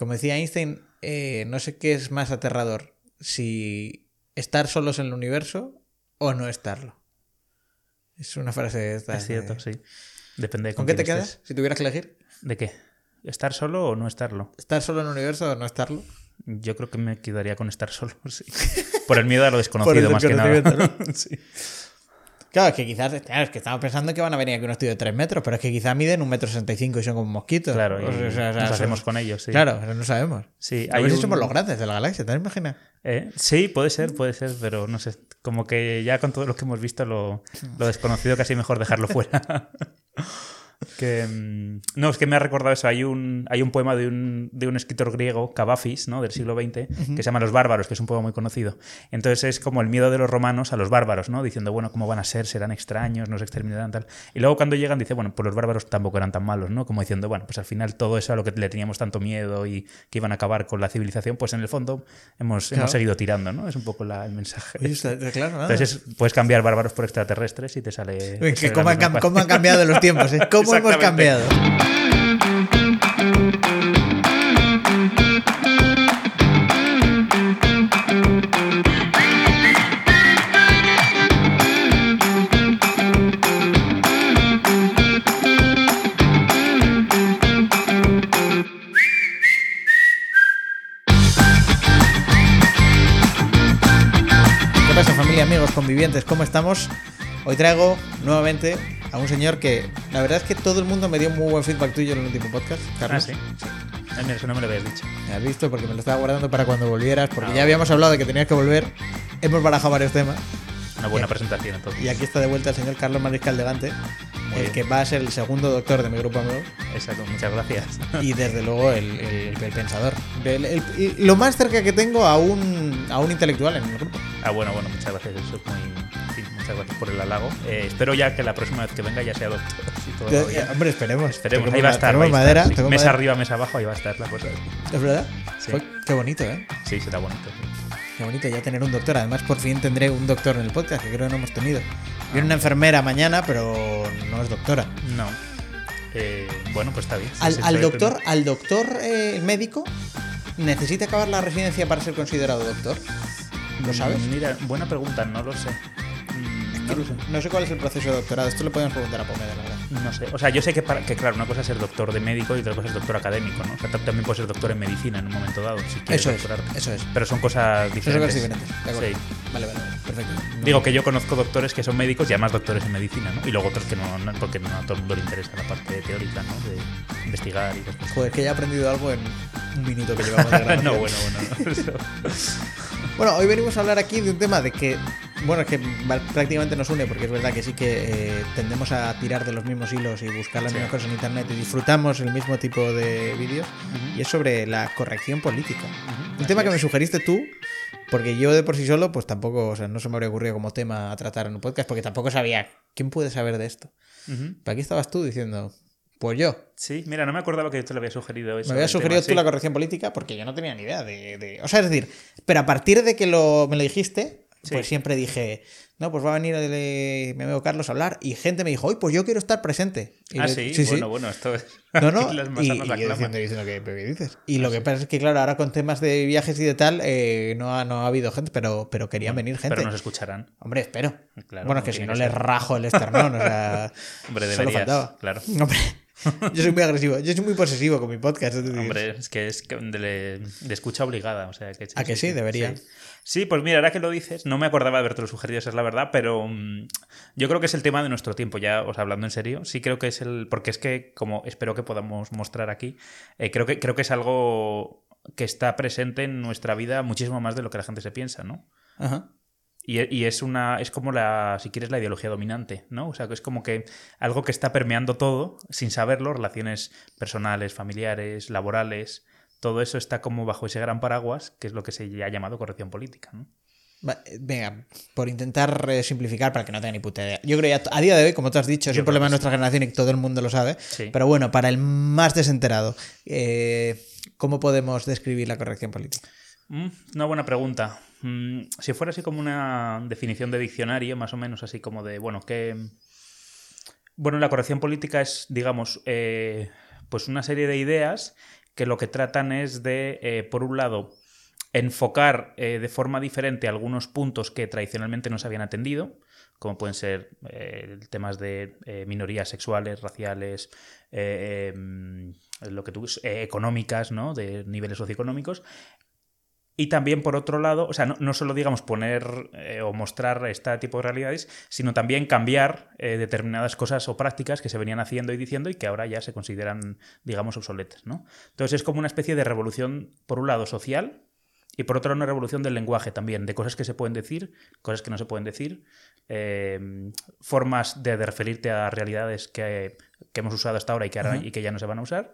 Como decía Einstein, eh, no sé qué es más aterrador, si estar solos en el universo o no estarlo. Es una frase de esta. Es cierto, de- sí. Depende de ¿Con con qué te quedas si tuvieras que elegir? ¿De qué? ¿Estar solo o no estarlo? ¿Estar solo en el universo o no estarlo? Yo creo que me quedaría con estar solo, sí. Por el miedo a lo desconocido, más que nada. Sí. Claro, es que quizás, claro, es que estamos pensando que van a venir aquí unos tíos de 3 metros, pero es que quizás miden un metro sesenta y cinco y son como mosquitos. Claro, O sea, o sea, nos son- hacemos con ellos, sí. Claro, no sabemos. Sí, a ver si un- somos los grandes de la galaxia, ¿te imaginas? ¿Eh? Sí, puede ser, puede ser, pero no sé. Como que ya con todo lo que hemos visto, lo, lo desconocido casi mejor dejarlo fuera. que, mm, no, es que me ha recordado eso. Hay un, hay un poema de un, de un escritor griego, Cavafis, ¿no? del siglo XX, que se llama Los bárbaros, que es un poema muy conocido. Entonces es como el miedo de los romanos a los bárbaros, ¿no? Diciendo, bueno, ¿cómo van a ser? Serán extraños, nos exterminarán, tal. Y luego cuando llegan, dice, bueno, pues los bárbaros tampoco eran tan malos, ¿no? Como diciendo, bueno, pues al final todo eso a lo que le teníamos tanto miedo y que iban a acabar con la civilización, pues en el fondo hemos, Claro. hemos seguido tirando, ¿no? Es un poco la- el mensaje. Oye, está- claro, nada. Entonces es- puedes cambiar bárbaros por extraterrestres y te sale. que cómo, han, cómo han cambiado los tiempos, ¿eh? ¿Cómo hemos cambiado? ¿Qué pasa familia, amigos, convivientes? ¿Cómo estamos? Hoy traigo nuevamente a un señor que la verdad es que todo el mundo me dio muy buen feedback tuyo en el último podcast, Ah, Carlos. sí. Ah, mira, eso no me lo habías dicho. Me has visto porque me lo estaba guardando para cuando volvieras, porque Ah, ya habíamos hablado de que tenías que volver. Hemos barajado varios temas Una buena presentación, entonces. y aquí está de vuelta el señor Carlos Mariscal Delante, Muy el bien. que va a ser el segundo doctor de mi grupo amigo Exacto, muchas gracias. y desde luego el, el- el pensador. El- lo más cerca que tengo a un, a un intelectual en el grupo. Ah, bueno, bueno, muchas gracias. Eso es muy. Sí, muchas gracias por el halago. Eh, espero ya que la próxima vez que venga ya sea doctor. si todo bien. Hombre, esperemos. Esperemos, ahí va a estar. va a madera, sí. Mesa madera. arriba, mesa abajo, ahí va a estar la cosa. ¿Es verdad? Sí. Fue- qué bonito, ¿eh? Sí, será bonito. sí. Qué bonito ya tener un doctor. Además, por fin tendré un doctor en el podcast, que creo que no hemos tenido. Ah. Viene una enfermera mañana, pero no es doctora. No. Eh, bueno, pues está bien. Al, sí, al estoy- doctor, al doctor eh, médico, ¿necesita acabar la residencia para ser considerado doctor? ¿Lo sabes? Mm, Mira, buena pregunta, no lo sé. No lo sé. No sé cuál es el proceso de doctorado. Esto le podemos preguntar a Pomeda, la verdad. No sé. O sea, yo sé que, para, que, claro, una cosa es ser doctor de médico y otra cosa es doctor académico, ¿no? O sea, tam- también puedes ser doctor en medicina en un momento dado, si quieres Eso es, eso es. Pero son cosas Son diferentes. cosas diferentes. Sí. Vale, vale, vale. Perfecto. No- Digo que yo conozco doctores que son médicos y además doctores en medicina, ¿no? Y luego otros que no, no- porque no a todo el mundo le interesa la parte teórica, ¿no? De investigar y cosas. Joder, que ya he aprendido algo en un minuto que llevamos de grabación. no, bueno, bueno. Bueno, hoy venimos a hablar aquí de un tema de que, bueno, es que prácticamente nos une, porque es verdad que sí que eh, tendemos a tirar de los mismos hilos y buscar las Sí. mismas cosas en internet y disfrutamos el mismo tipo de vídeos, y es sobre la corrección política. Un Así tema que me sugeriste tú, porque yo de por sí solo, pues tampoco, o sea, no se me habría ocurrido como tema a tratar en un podcast, porque tampoco sabía quién puede saber de esto. Ujú. Pero aquí estabas tú diciendo, pues yo. Sí, mira, no me acordaba que yo te lo había sugerido eso. Me habías el tema, sugerido tú sí. la corrección política porque yo no tenía ni idea de, de- O sea, es decir, pero a partir de que lo, me lo dijiste, Sí. pues siempre dije, no, pues va a venir el, eh, mi amigo Carlos a hablar y gente me dijo, oye, pues yo quiero estar presente. Y Ah, le- sí, bueno, bueno, esto es. No, no, y, y yo diciendo, diciendo que, ¿pero qué dices? Y lo que pasa es que, claro, ahora con temas de viajes y de tal, eh, no, ha, no ha habido gente, pero, pero querían venir gente. Pero nos escucharán. Hombre, espero. Claro, bueno, es que si no que le ser. rajo el esternón, o sea, Hombre, solo deberías. faltaba. Claro. Hombre, yo soy muy agresivo, yo soy muy posesivo con mi podcast. Hombre, es que es de, de escucha obligada. O sea, que, ¿A que sí? Debería. Sí. Sí, pues mira, ahora que lo dices, no me acordaba de haberte lo sugerido, esa es la verdad, pero mm, yo creo que es el tema de nuestro tiempo, ya os hablando en serio. Sí creo que es el. Porque es que, como espero que podamos mostrar aquí, eh, creo, que, creo que es algo que está presente en nuestra vida muchísimo más de lo que la gente se piensa, ¿no? Ajá. Y, y es una. es como la. si quieres, la ideología dominante, ¿no? O sea, que es como que algo que está permeando todo, sin saberlo, relaciones personales, familiares, laborales. Todo eso está como bajo ese gran paraguas, que es lo que se ha llamado corrección política, ¿no? Eh, Venga, por intentar eh, simplificar para que no tenga ni puta idea. Yo creo que a día de hoy, como tú has dicho, es Yo un problema de nuestra generación y todo el mundo lo sabe. Sí. Pero bueno, para el más desenterado, eh, ¿cómo podemos describir la corrección política? Mm, Una buena pregunta. Mm, Si fuera así como una definición de diccionario, más o menos así como de, bueno, que... Bueno, la corrección política es, digamos, eh, pues una serie de ideas que lo que tratan es de, eh, por un lado, enfocar eh, de forma diferente algunos puntos que tradicionalmente no se habían atendido, como pueden ser eh, temas de minorías sexuales, raciales, em, lo que tú, económicas, ¿no? De niveles socioeconómicos. Y también, por otro lado, o sea, no, no solo, digamos, poner eh, o mostrar este tipo de realidades, sino también cambiar eh, determinadas cosas o prácticas que se venían haciendo y diciendo y que ahora ya se consideran, digamos, obsoletas, ¿no? Entonces es como una especie de revolución, por un lado, social, y por otro una revolución del lenguaje también, de cosas que se pueden decir, cosas que no se pueden decir, eh, formas de, de referirte a realidades que, que hemos usado hasta ahora y que, ahora, y que ya no se van a usar.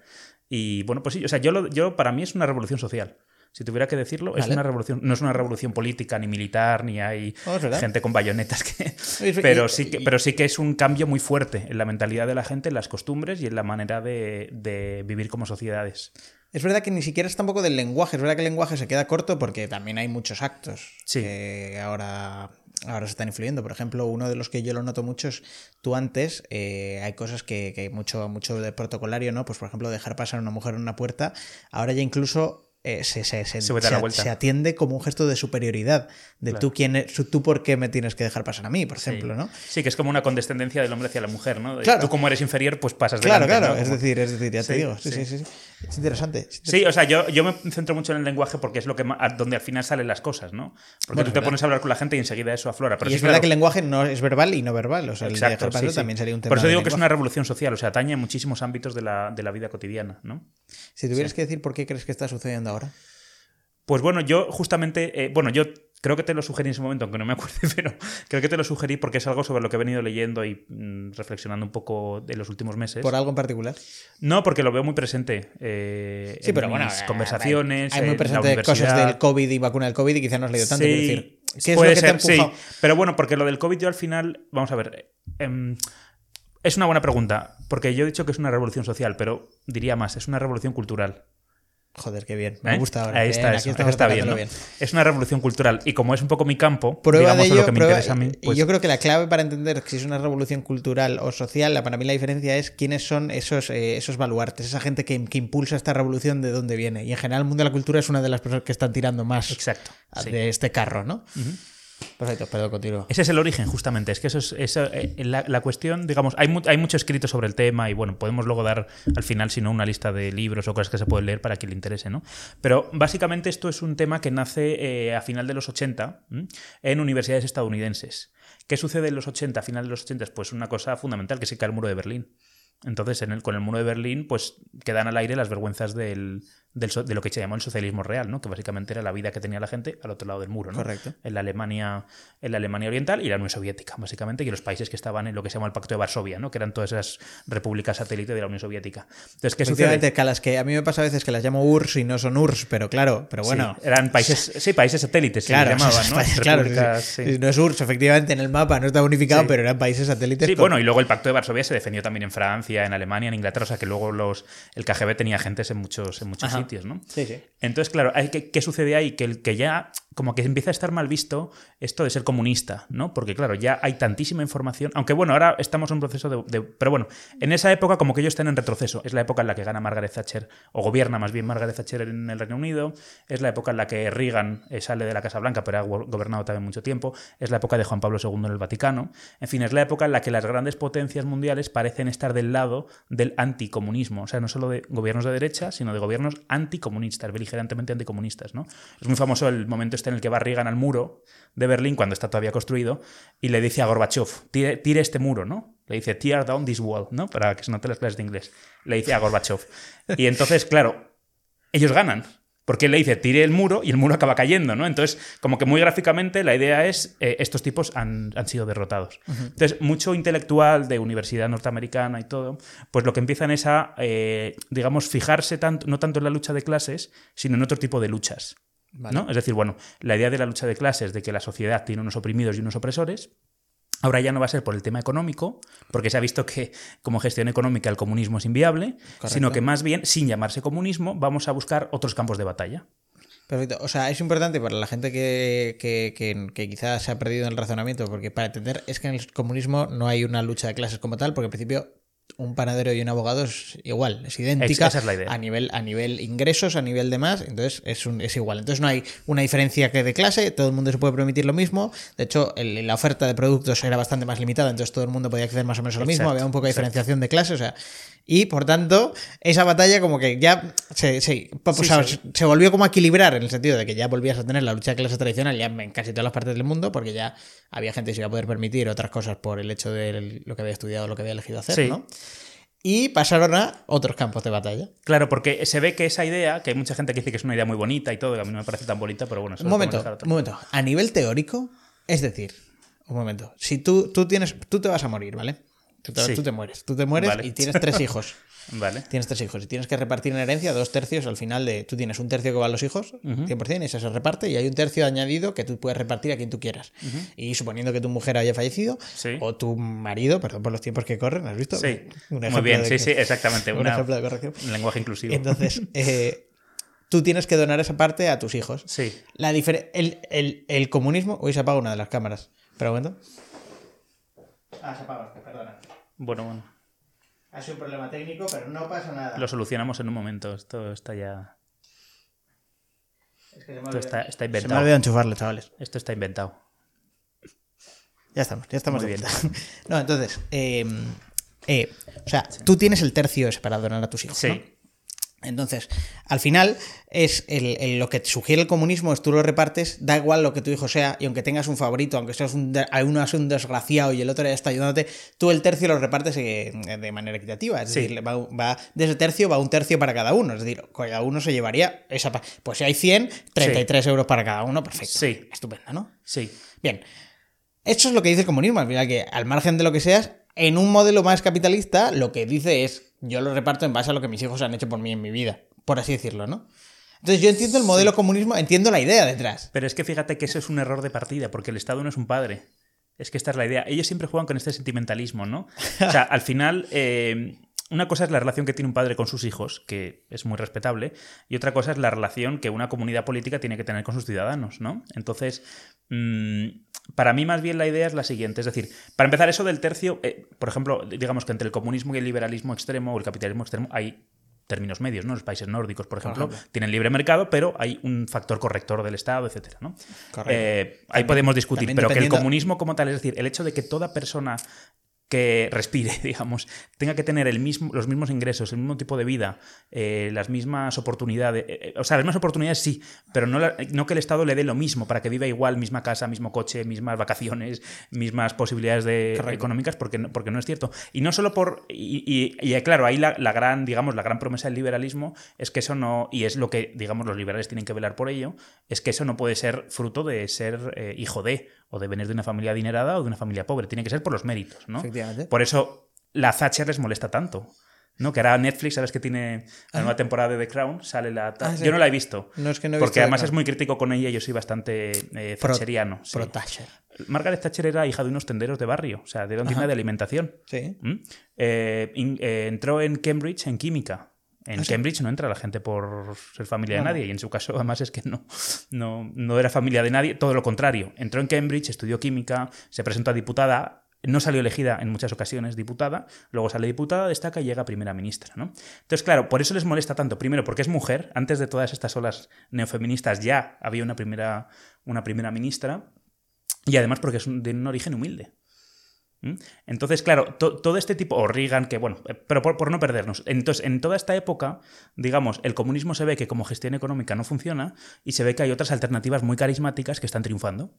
Y bueno, pues sí, o sea, yo, lo- yo para mí es una revolución social. Si tuviera que decirlo, es una revolución, no es una revolución política ni militar, ni hay Oh, gente con bayonetas que. Pero sí, que, pero sí que es un cambio muy fuerte en la mentalidad de la gente, en las costumbres y en la manera de, de vivir como sociedades. Es verdad que ni siquiera es tampoco del lenguaje, es verdad que el lenguaje se queda corto porque también hay muchos actos Sí. que ahora, ahora se están influyendo. Por ejemplo, uno de los que yo lo noto mucho es tú antes, eh, hay cosas que, que hay mucho, mucho de protocolario, ¿no? Pues por ejemplo, dejar pasar a una mujer en una puerta, ahora ya incluso eh, se, se, se- Se atiende como un gesto de superioridad, de Claro. tú quién es- tú por qué me tienes que dejar pasar a mí, por ejemplo, sí. ¿no? Sí, que es como una condescendencia del hombre hacia la mujer, ¿no? De Claro. Tú como eres inferior, pues pasas Claro, delante, claro, ¿no? es decir, es decir, ya te Sí, digo, sí, sí, sí. Es interesante. es Sí, o sea, yo, yo me centro mucho en el lenguaje porque es lo que donde al final salen las cosas, ¿no? Porque Bueno, tú te verdad. pones a hablar con la gente y enseguida eso aflora. Pero y sí, es verdad claro, que el lenguaje no es verbal y no verbal. O sea, el Exacto, pasar sí, sí. también sería un tema. Por eso digo que es una revolución social, o sea, atañe a muchísimos ámbitos de la, de la vida cotidiana, ¿no? Si tuvieras que decir por qué crees que está sucediendo ahora. Pues bueno, yo justamente, eh, bueno, yo creo que te lo sugerí en ese momento, aunque no me acuerdo, pero creo que te lo sugerí porque es algo sobre lo que he venido leyendo y mm, reflexionando un poco en los últimos meses. ¿Por algo en particular? No, porque lo veo muy presente. eh, Sí, en pero bueno. mis eh, conversaciones. Hay, hay muy en la presente cosas del COVID y vacuna del COVID y quizás no has leído tanto. Sí, decir, ¿qué es puede lo que ser, te sí. Pero bueno, porque lo del COVID yo al final, vamos a ver, em, es una buena pregunta, porque yo he dicho que es una revolución social, pero diría más, es una revolución cultural. Joder, qué bien. Me ¿eh? gusta ahora. Ahí Bien, está, eso, eso está bien. Es una revolución cultural y como es un poco mi campo, Prueba digamos de ello, lo que me interesa a mí, y pues yo creo que la clave para entender si es una revolución cultural o social, la- para mí la diferencia es quiénes son esos, eh, esos baluartes, esa gente que, que impulsa esta revolución de dónde viene. Y en general el mundo de la cultura es una de las personas que están tirando más exacto. sí. de este carro, ¿no? Perfecto, perdón, continúo. Ese es el origen, justamente. Es que eso es eh, la, cuestión, digamos, hay, hay mucho escrito sobre el tema y bueno, podemos luego dar al final, si no, una lista de libros o cosas que se pueden leer para quien le interese, ¿no? Pero básicamente esto es un tema que nace eh, a final de los 80 ¿m? en universidades estadounidenses. ¿Qué sucede en los 80, a final de los 80? Pues una cosa fundamental, que se cae el muro de Berlín. Entonces, con el muro de Berlín, pues quedan al aire las vergüenzas del, del de lo que se llamó el socialismo real, ¿no? Que básicamente era la vida que tenía la gente al otro lado del muro, ¿no? Correcto. en la Alemania, en la Alemania Oriental y la Unión Soviética, básicamente, y los países que estaban en lo que se llama el Pacto de Varsovia, ¿no? que eran todas esas repúblicas satélite de la Unión Soviética. Entonces, ¿qué Efectivamente, sucede? que a las que a mí me pasa a veces que las llamo URSS y no son URSS, pero claro, pero bueno. Sí, eran países, sí, países satélites, se Claro, les llamaban, ¿no? claro, sí, sí. no es URSS, efectivamente en el mapa no está unificado, pero eran países satélites. Sí, con- bueno, y luego el Pacto de Varsovia se defendió también en Francia, en Alemania, en Inglaterra, o sea que luego los, el KGB tenía agentes en muchos, en muchos Ajá. sitios, ¿no? Sí, sí. Entonces, claro, ¿qué sucede ahí? Que, el- que ya como que empieza a estar mal visto esto de ser comunista, ¿no? Porque, claro, ya hay tantísima información, aunque bueno, ahora estamos en un proceso de, de- Pero bueno, en esa época como que ellos están en retroceso. Es la época en la que gana Margaret Thatcher, o gobierna más bien Margaret Thatcher en el Reino Unido, es la época en la que Reagan eh, sale de la Casa Blanca, pero ha go- gobernado también mucho tiempo, es la época de Juan Pablo II en el Vaticano, en fin, es la época en la que las grandes potencias mundiales parecen estar del lado del anticomunismo, o sea, no solo de gobiernos de derecha, sino de gobiernos anticomunistas, beligerantemente anticomunistas, ¿no? Es muy famoso el momento este en el que va Reagan al muro de Berlín, cuando está todavía construido, y le dice a Gorbachev, tire, tire este muro, ¿no? Le dice, tear down this wall, ¿no? Para que se note las clases de inglés. Le dice a Gorbachev. Y entonces, claro, ellos ganan. Porque él le dice, tire el muro y el muro acaba cayendo, ¿no? Entonces, como que muy gráficamente la idea es, eh, estos tipos han, han sido derrotados. Entonces, mucho intelectual de universidad norteamericana y todo, pues lo que empiezan es a, eh, digamos, fijarse tanto, no tanto en la lucha de clases, sino en otro tipo de luchas. Vale. ¿no? Es decir, bueno, la idea de la lucha de clases, de que la sociedad tiene unos oprimidos y unos opresores, ahora ya no va a ser por el tema económico, porque se ha visto que como gestión económica el comunismo es inviable, Correcto. sino que más bien, sin llamarse comunismo, vamos a buscar otros campos de batalla. Perfecto. O sea, es importante para la gente que, que, que, que quizás se ha perdido en el razonamiento, porque para entender es que en el comunismo no hay una lucha de clases como tal, porque en principio un panadero y un abogado es igual, es idéntica esa es la idea. a nivel a nivel ingresos, a nivel de más, entonces es, un- es igual. Entonces no hay una diferencia que de clase, todo el mundo se puede permitir lo mismo. De hecho, el- la oferta de productos era bastante más limitada, entonces todo el mundo podía acceder más o menos a lo mismo, Exacto, había un poco de exacto. diferenciación de clase, o sea, y por tanto, esa batalla como que ya se, se, o Sí, sea, sí. se volvió como a equilibrar en el sentido de que ya volvías a tener la lucha de clase tradicional ya en casi todas las partes del mundo, porque ya había gente que se iba a poder permitir otras cosas por el hecho de lo que había estudiado, lo que había elegido hacer, Sí. ¿no? Y pasaron a otros campos de batalla. Claro, porque se ve que esa idea, que hay mucha gente que dice que es una idea muy bonita y todo, que a mí no me parece tan bonita, pero bueno, eso Un momento, un momento. A nivel teórico, es decir, un momento. Si tú, tú tienes, tú te vas a morir, ¿vale? Tú te, Sí. tú te mueres. Tú te mueres Vale. y tienes tres hijos. Vale. Tienes tres hijos y tienes que repartir en herencia dos tercios al final de. Tú tienes un tercio que va a los hijos, 100%, y ese se reparte, y hay un tercio añadido que tú puedes repartir a quien tú quieras. Y suponiendo que tu mujer haya fallecido, Sí. o tu marido, perdón por los tiempos que corren, ¿has visto? Sí, Un muy ejemplo bien, de sí, que- sí, exactamente. Un una- ejemplo de corrección. un lenguaje inclusivo. Entonces, eh, tú tienes que donar esa parte a tus hijos. Sí. La difer- el, el- el comunismo. Hoy se apaga una de las cámaras. Pero un momento. Ah, se apaga, perdona. Bueno, bueno. Ha sido un problema técnico, pero no pasa nada. Lo solucionamos en un momento. Esto está ya. Es que se me Esto olvidó- está, está Se me ha inventado. olvidado enchufarlo, chavales. Esto está inventado. Ya estamos, ya estamos Muy de bien. No, entonces. eh, eh, o sea, tú tienes el tercio ese para donar a tus hijos. Sí. ¿no? Entonces, al final, es el- el- lo que te sugiere el comunismo es tú lo repartes, da igual lo que tu hijo sea, y aunque tengas un favorito, aunque seas un, uno es un desgraciado y el otro ya está ayudándote, tú el tercio lo repartes eh, de manera equitativa. Es Sí. decir, va, va- de ese tercio va un tercio para cada uno. Es decir, cada uno se llevaría esa. Pues si hay 100, 33 euros para cada uno, perfecto. Sí. Estupendo, ¿no? Sí. Bien. Eso es lo que dice el comunismo, al final, que al margen de lo que seas, en un modelo más capitalista, lo que dice es, yo lo reparto en base a lo que mis hijos han hecho por mí en mi vida, por así decirlo, ¿no? Entonces yo entiendo el modelo comunismo, entiendo la idea detrás. Pero es que fíjate que eso es un error de partida, porque el Estado no es un padre. Es que esta es la idea. Ellos siempre juegan con este sentimentalismo, ¿no? O sea, al final, eh, una cosa es la relación que tiene un padre con sus hijos, que es muy respetable, y otra cosa es la relación que una comunidad política tiene que tener con sus ciudadanos, ¿no? Entonces, mm, para mí más bien la idea es la siguiente. Es decir, para empezar, eso del tercio, eh, por ejemplo, digamos que entre el comunismo y el liberalismo extremo o el capitalismo extremo hay términos medios, ¿no? Los países nórdicos, por ejemplo, tienen libre mercado, pero hay un factor corrector del Estado, etcétera, ¿no? Eh, ahí podemos discutir, pero que el comunismo como tal, es decir, el hecho de que toda persona que respire, digamos, tenga que tener el mismo, los mismos ingresos, el mismo tipo de vida, eh, las mismas oportunidades, eh, eh, o sea, las mismas oportunidades sí, pero no, la- no que el Estado le dé lo mismo para que viva igual, misma casa, mismo coche, mismas vacaciones, mismas posibilidades de, económicas, porque no, porque no es cierto. Y no solo por, y, y- y, claro, ahí la, la gran, digamos, la gran promesa del liberalismo es que eso no, y es lo que, digamos, los liberales tienen que velar por ello, es que eso no puede ser fruto de ser eh, hijo de, o de venir de una familia adinerada o de una familia pobre, tiene que ser por los méritos, ¿no? Efectivamente. Por eso la Thatcher les molesta tanto. ¿no? Que ahora Netflix, sabes que tiene la nueva temporada de The Crown, sale la... Ah, sí. Yo no la he visto. No es que no he porque visto además es muy crítico con ella y yo soy bastante eh, Pro- thatcheriano. sí. Pro Thatcher. Margaret Thatcher era hija de unos tenderos de barrio, o sea, de una tienda de alimentación. Sí. ¿Mm? Eh, in- eh, entró en Cambridge en química. En Cambridge no entra la gente por ser familia Ah, de nadie, y en su caso, además, es que no, no, no era familia de nadie, todo lo contrario. Entró en Cambridge, estudió química, se presentó a diputada, no salió elegida en muchas ocasiones diputada, luego sale diputada, destaca y llega a primera ministra. ¿no? Entonces, claro, por eso les molesta tanto. Primero, porque es mujer, antes de todas estas olas neofeministas ya había una primera, una primera ministra, y además porque es de un origen humilde. Entonces, claro, to- todo este tipo, o Reagan, que bueno, eh, pero por, por no perdernos. Entonces, en toda esta época, digamos, el comunismo se ve que como gestión económica no funciona y se ve que hay otras alternativas muy carismáticas que están triunfando.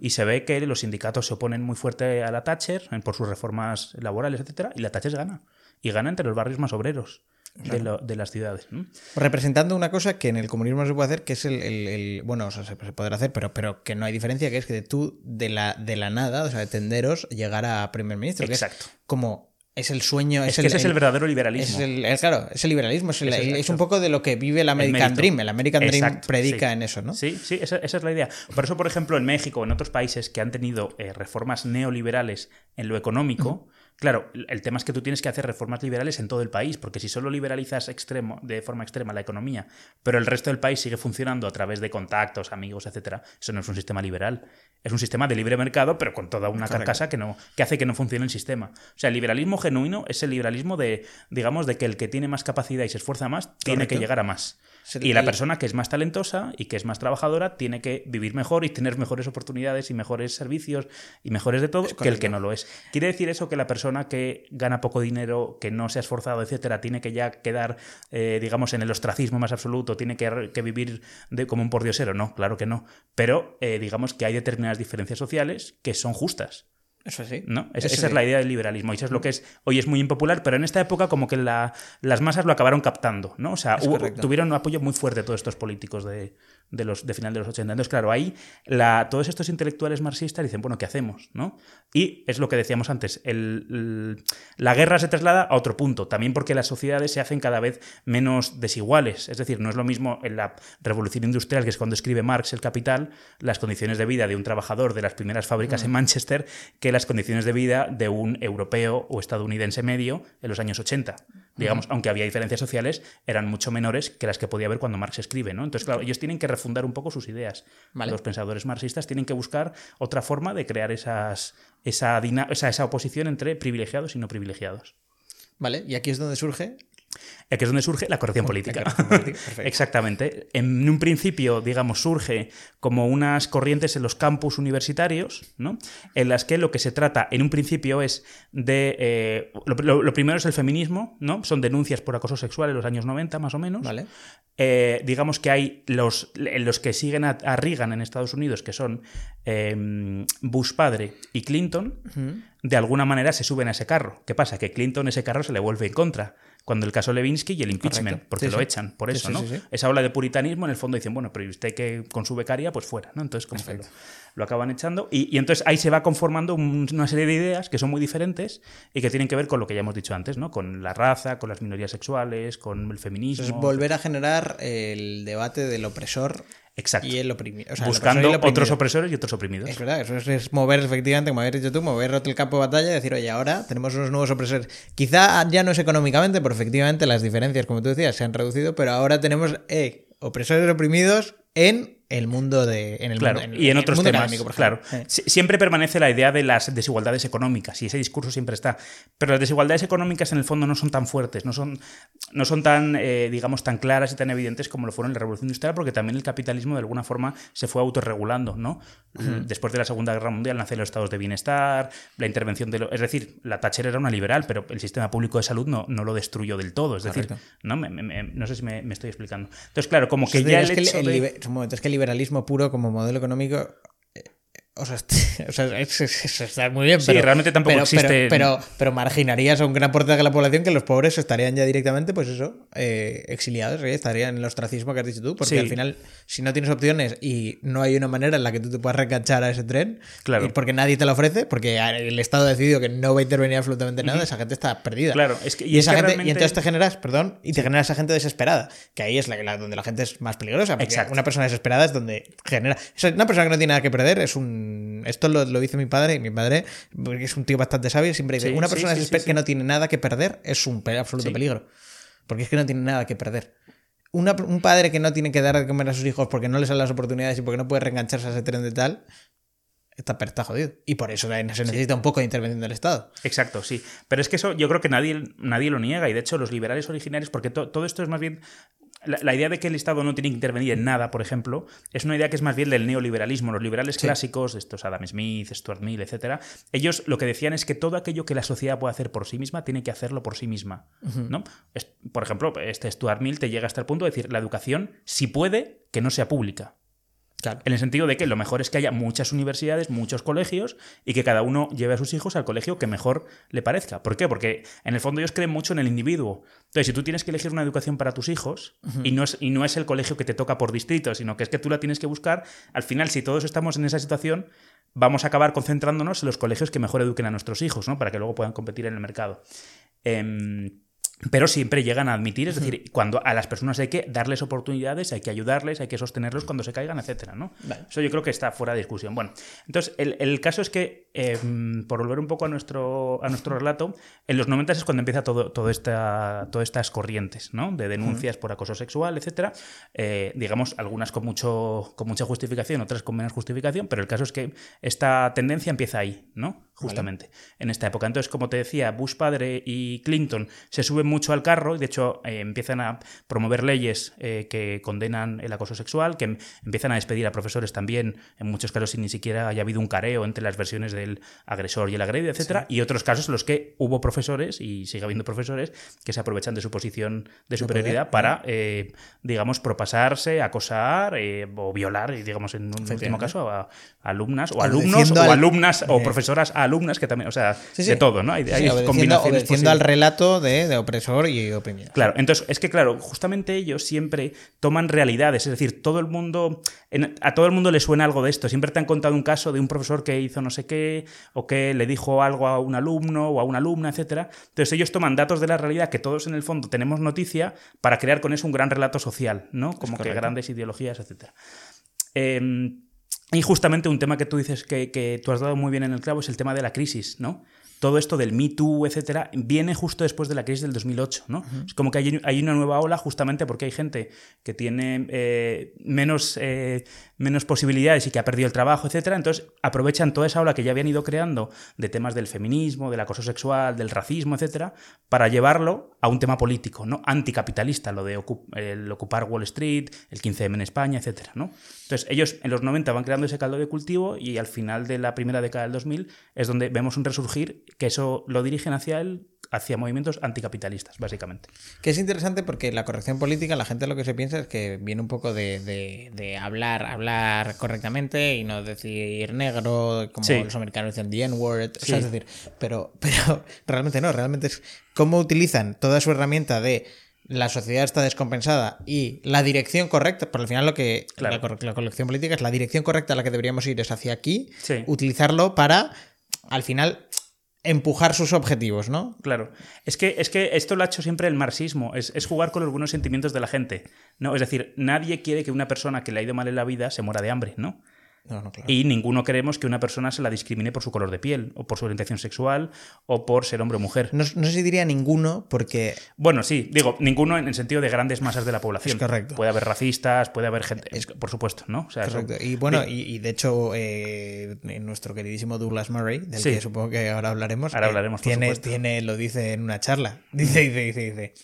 Y se ve que los sindicatos se oponen muy fuerte a la Thatcher por sus reformas laborales, etcétera, y la Thatcher gana. Y gana entre los barrios más obreros de, lo- de las ciudades. ¿no? Representando una cosa que en el comunismo no se puede hacer, que es el, el- el- bueno, o sea, se, podrá hacer, pero, pero que no hay diferencia, que es que tú de la, de la nada, o sea, de tenderos, llegar a primer ministro. que es Exacto. como es el sueño, es, Es, que el, ese es el verdadero liberalismo. es el- el- claro, es el liberalismo, es, un poco de lo que vive el American. Dream. El American Dream Exacto, predica sí. en eso, ¿no? Sí, sí, esa, esa es la idea. Por eso, por ejemplo, en México o en otros países que han tenido eh, reformas neoliberales en lo económico, Claro, el tema es que tú tienes que hacer reformas liberales en todo el país, porque si solo liberalizas extremo, de forma extrema la economía, pero el resto del país sigue funcionando a través de contactos, amigos, etcétera, eso no es un sistema liberal. Es un sistema de libre mercado, pero con toda una carcasa que, no, que hace que no funcione el sistema. O sea, el liberalismo genuino es el liberalismo de, digamos, de que el que tiene más capacidad y se esfuerza más, tiene que llegar a más. Y la persona que es más talentosa y que es más trabajadora tiene que vivir mejor y tener mejores oportunidades y mejores servicios y mejores de todo que el que no lo es. ¿Quiere decir eso que la persona que gana poco dinero, que no se ha esforzado, etcétera, tiene que ya quedar, eh, digamos, en el ostracismo más absoluto, tiene que, vivir de, como un pordiosero? No, claro que no. Pero eh, digamos que hay determinadas diferencias sociales que son justas. Eso sí. ¿No? esa es la idea del liberalismo. Y eso es lo que es, hoy es muy impopular, pero en esta época como que las masas lo acabaron captando, ¿no? O sea, tuvieron un apoyo muy fuerte todos estos políticos de, de, los, de final de los 80. Entonces, claro, ahí la, todos estos intelectuales marxistas dicen, bueno, ¿qué hacemos? ¿no? Y es lo que decíamos antes, el, la guerra se traslada a otro punto, también porque las sociedades se hacen cada vez menos desiguales. Es decir, no es lo mismo en la revolución industrial, que es cuando escribe Marx El Capital, las condiciones de vida de un trabajador de las primeras fábricas en Manchester, que las condiciones de vida de un europeo o estadounidense medio en los años 80 digamos, aunque había diferencias sociales, eran mucho menores que las que podía haber cuando Marx escribe, ¿no? Entonces, claro, ellos tienen que refundar un poco sus ideas. Los pensadores marxistas tienen que buscar otra forma de crear esas, esa, esa, esa oposición entre privilegiados y no privilegiados. Vale, y aquí es donde surge Aquí es donde surge la corrección política. Exactamente. En un principio, digamos, surge como unas corrientes en los campus universitarios, ¿no? En las que lo que se trata en un principio es de. Eh, lo, primero es el feminismo, ¿no? Son denuncias por acoso sexual en los años 90, más o menos. Vale. Eh, digamos que hay los, los que siguen a, Reagan en Estados Unidos, que son em, Bush padre y Clinton, de alguna manera se suben a ese carro. ¿Qué pasa? Que Clinton ese carro se le vuelve en contra cuando el caso Levinsky y el impeachment, porque lo echan por eso, ¿no? Esa ola de puritanismo, en el fondo dicen, bueno, pero usted que con su becaria, pues fuera, ¿no? Entonces, como que lo, acaban echando. Y, entonces ahí se va conformando una serie de ideas que son muy diferentes y que tienen que ver con lo que ya hemos dicho antes, ¿no? Con la raza, con las minorías sexuales, con el feminismo. Entonces, volver a generar el debate del opresor Exacto. Y el Buscando otros opresores y otros oprimidos. Es verdad, eso es, mover efectivamente, como habías dicho tú, mover el campo de batalla y decir, oye, ahora tenemos unos nuevos opresores. Quizá ya no es económicamente, pero efectivamente las diferencias, como tú decías, se han reducido, pero ahora tenemos eh, opresores oprimidos en el mundo de en el claro, y en, otros temas claro. Siempre permanece la idea de las desigualdades económicas y ese discurso siempre está. Pero las desigualdades económicas en el fondo no son tan fuertes no son no son tan eh, digamos tan claras y tan evidentes como lo fueron en la revolución industrial porque también el capitalismo de alguna forma se fue autorregulando no después de la segunda guerra mundial nacen los estados de bienestar la intervención de lo, es decir la Thatcher era una liberal pero el sistema público de salud no, no lo destruyó del todo es decir no no sé si me, estoy explicando. Entonces claro como que ya el, hecho es que liberalismo puro como modelo económico o sea, o sea está muy bien. Pero, sí, realmente tampoco existe. Pero, pero, marginarías a un gran porcentaje de la población que los pobres estarían ya directamente, pues eso, eh, exiliados, ¿eh? estarían en el ostracismo que has dicho tú. Porque al final, si no tienes opciones y no hay una manera en la que tú te puedas recachar a ese tren, claro. porque nadie te lo ofrece, porque el Estado ha decidido que no va a intervenir absolutamente nada, esa gente está perdida. Claro, es que. Y, esa gente, y entonces te generas, perdón, y te generas esa gente desesperada, que ahí es la, donde la gente es más peligrosa. Porque Exacto. una persona desesperada es donde genera. una persona que no tiene nada que perder es un. Esto lo lo, dice mi padre, y mi padre, porque es un tío bastante sabio, siempre dice, una persona que no tiene nada que perder es un absoluto peligro. Porque es que no tiene nada que perder. un padre que no tiene que dar de comer a sus hijos porque no les dan las oportunidades y porque no puede reengancharse a ese tren de tal, está, está jodido. Y por eso se necesita un poco de intervención del Estado. Exacto, sí. Pero es que eso yo creo que nadie, nadie lo niega. Y de hecho, los liberales originarios, porque todo esto es más bien la, idea de que el Estado no tiene que intervenir en nada, por ejemplo, es una idea que es más bien del neoliberalismo. Los liberales clásicos, estos Adam Smith, Stuart Mill, etc., ellos lo que decían es que todo aquello que la sociedad puede hacer por sí misma tiene que hacerlo por sí misma. ¿no? por ejemplo, este Stuart Mill te llega hasta el punto de decir, la educación, si puede, que no sea pública. En el sentido de que lo mejor es que haya muchas universidades, muchos colegios y que cada uno lleve a sus hijos al colegio que mejor le parezca. ¿Por qué? Porque en el fondo ellos creen mucho en el individuo. Entonces, si tú tienes que elegir una educación para tus hijos y, no es, y no es el colegio que te toca por distrito, sino que es que tú la tienes que buscar, al final, si todos estamos en esa situación, vamos a acabar concentrándonos en los colegios que mejor eduquen a nuestros hijos, ¿no? Para que luego puedan competir en el mercado. Em, pero siempre llegan a admitir, es decir, cuando a las personas hay que darles oportunidades, hay que ayudarles, hay que sostenerlos cuando se caigan, etcétera, ¿no? Eso yo creo que está fuera de discusión. Bueno, entonces el, caso es que, em, por volver un poco a nuestro, a nuestro relato, en los 90 es cuando empieza todo, todo esta, todas estas corrientes, ¿no? De denuncias por acoso sexual, etcétera. Eh, digamos, algunas con, mucho, con mucha justificación, otras con menos justificación, pero el caso es que esta tendencia empieza ahí, ¿no? Justamente, en esta época. Entonces, como te decía, Bush padre y Clinton se suben mucho al carro y de hecho eh, empiezan a promover leyes eh, que condenan el acoso sexual, que em, empiezan a despedir a profesores también, en muchos casos sin ni siquiera haya habido un careo entre las versiones del agresor y el agredido, etcétera, y otros casos en los que hubo profesores y sigue habiendo profesores que se aprovechan de su posición de superioridad para, eh, digamos, propasarse, acosar o violar, y digamos en un último caso, a, alumnas o alumnos o alumnas o profesoras a alumnas que también, o sea, de todo, ¿no? Hay, combinaciones al relato de, de opresor y oprimido. Claro, entonces es que, claro, justamente ellos siempre toman realidades, es decir, todo el mundo, a todo el mundo le suena algo de esto. Siempre te han contado un caso de un profesor que hizo no sé qué, o que le dijo algo a un alumno o a una alumna, etc. Entonces ellos toman datos de la realidad que todos en el fondo tenemos noticia para crear con eso un gran relato social, ¿no? Como que grandes ideologías, etc. Em, y justamente un tema que tú dices que, que, tú has dado muy bien en el clavo es el tema de la crisis, ¿no? Todo esto del Me Too, etcétera, viene justo después de la crisis del 2008, ¿no? Es como que hay, una nueva ola justamente porque hay gente que tiene eh, menos, eh, menos posibilidades y que ha perdido el trabajo, etcétera. Entonces aprovechan toda esa ola que ya habían ido creando de temas del feminismo, del acoso sexual, del racismo, etcétera, para llevarlo a un tema político, ¿no? Anticapitalista, lo de el ocupar Wall Street, el 15M en España, etcétera, ¿no? Entonces ellos en los 90 van creando ese caldo de cultivo y al final de la primera década del 2000 es donde vemos un resurgir que eso lo dirigen hacia él hacia movimientos anticapitalistas, básicamente. Que es interesante porque la corrección política, la gente lo que se piensa es que viene un poco de, hablar, hablar correctamente y no decir negro, como los americanos dicen the N-word, es decir, pero, pero realmente no, realmente es cómo utilizan toda su herramienta de la sociedad está descompensada y la dirección correcta, por al final lo que la, colección política es la dirección correcta a la que deberíamos ir es hacia aquí, utilizarlo para al final empujar sus objetivos, ¿no? Claro. Es que, es que esto lo ha hecho siempre el marxismo, es, es, jugar con los buenos sentimientos de la gente. ¿no? Es decir, nadie quiere que una persona que le ha ido mal en la vida se muera de hambre, ¿no? Y ninguno queremos que una persona se la discrimine por su color de piel, o por su orientación sexual, o por ser hombre o mujer. No, sé si diría ninguno, porque. Bueno, sí, digo, ninguno en el sentido de grandes masas de la población. Es correcto. Puede haber racistas, puede haber gente. por supuesto, ¿no? correcto. Y bueno, y, de hecho, eh, nuestro queridísimo Douglas Murray, del que supongo que ahora hablaremos. Ahora hablaremos, tiene, tiene, lo dice en una charla. Dice, dice, dice, dice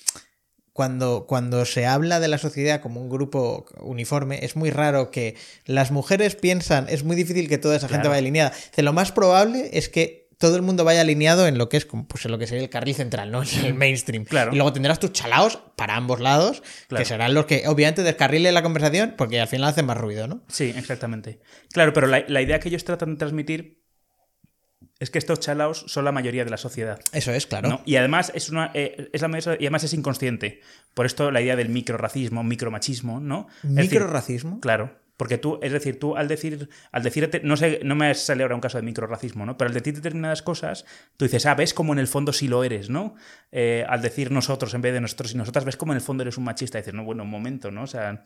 cuando, cuando se habla de la sociedad como un grupo uniforme, es muy raro que las mujeres piensan, es muy difícil que toda esa gente vaya alineada. lo más probable es que todo el mundo vaya alineado en lo que es pues en lo que sería el carril central, ¿no? En el mainstream. Claro. Y luego tendrás tus chalaos para ambos lados, que serán los que obviamente descarrilen la conversación porque al final hacen más ruido, ¿no? Sí, exactamente. Claro, pero la, la idea que ellos tratan de transmitir es que estos chalaos son la mayoría de la sociedad. Eso es, claro. Y además es una eh, es la y además es inconsciente. Por esto la idea del microracismo, micromachismo, ¿no? ¿Microracismo? Claro. Porque tú, es decir, tú al decir, al decirte, no sé, no me sale ahora un caso de microracismo, ¿no? Pero al decir determinadas cosas, tú dices, ah, ves como en el fondo sí lo eres, ¿no? Eh, al decir nosotros en vez de nosotros y nosotras, ves como en el fondo eres un machista. Y dices, no, bueno, un momento, ¿no? O sea,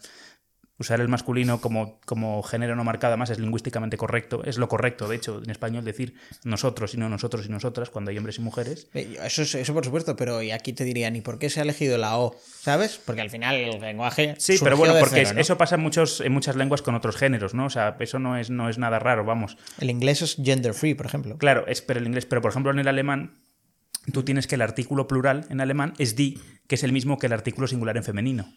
usar el masculino como, como género no marcado, además es lingüísticamente correcto, es lo correcto, de hecho, en español decir nosotros y no nosotros y nosotras cuando hay hombres y mujeres. Eh, eso, eso por supuesto, pero y aquí te diría, ¿y por qué se ha elegido la O? ¿Sabes? Porque al final el lenguaje... Sí, pero bueno, porque eso pasa en, muchos, en muchas lenguas con otros géneros, ¿no? O sea, eso no es, no es nada raro, vamos. El inglés es gender free, por ejemplo. Claro, es, pero el inglés, pero por ejemplo en el alemán tú tienes que el artículo plural en alemán es die, que es el mismo que el artículo singular en femenino.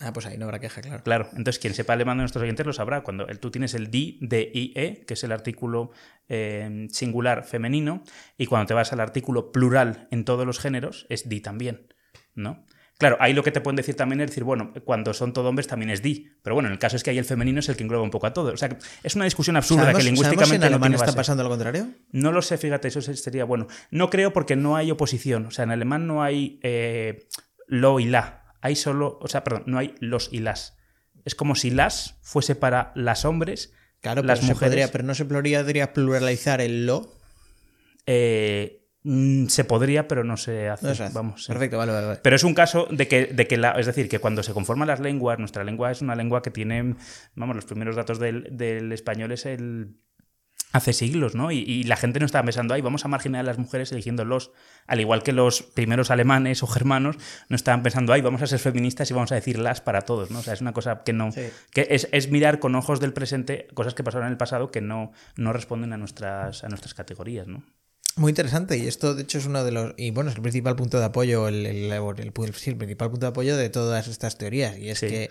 Ah, pues ahí no habrá queja, claro. Claro, entonces quien sepa alemán de nuestros oyentes lo sabrá. Cuando tú tienes el di, de, i, e, que es el artículo eh, singular femenino, y cuando te vas al artículo plural en todos los géneros, es di también, ¿no? Claro, ahí lo que te pueden decir también es decir, bueno, cuando son todo hombres también es di. Pero bueno, en el caso es que ahí el femenino es el que engloba un poco a todo. O sea, es una discusión absurda que lingüísticamente en alemán está pasando lo contrario? No lo sé, fíjate, eso sería bueno. No creo porque no hay oposición. O sea, en alemán no hay eh, lo y la hay solo, o sea, perdón, no hay los y las. Es como si las fuese para las hombres, claro, las mujeres. pero no se podría pluralizar el lo. Eh, Mm, se podría, pero no se hace. Vamos, Perfecto, vale, vale, Pero es un caso de que, de que la, es decir, que cuando se conforman las lenguas, nuestra lengua es una lengua que tiene, vamos, los primeros datos del, del español es el hace siglos, ¿no? Y, la gente no estaba pensando, ay, vamos a marginar a las mujeres eligiéndolos, al igual que los primeros alemanes o germanos no estaban pensando, ay, vamos a ser feministas y vamos a decirlas para todos, ¿no? O sea, es una cosa que no, que es, es, mirar con ojos del presente cosas que pasaron en el pasado que no, no responden a nuestras, a nuestras categorías, ¿no? Muy interesante, y esto de hecho es uno de los. Y bueno, es el principal punto de apoyo, el, el, el, principal punto de apoyo de todas estas teorías. Y es que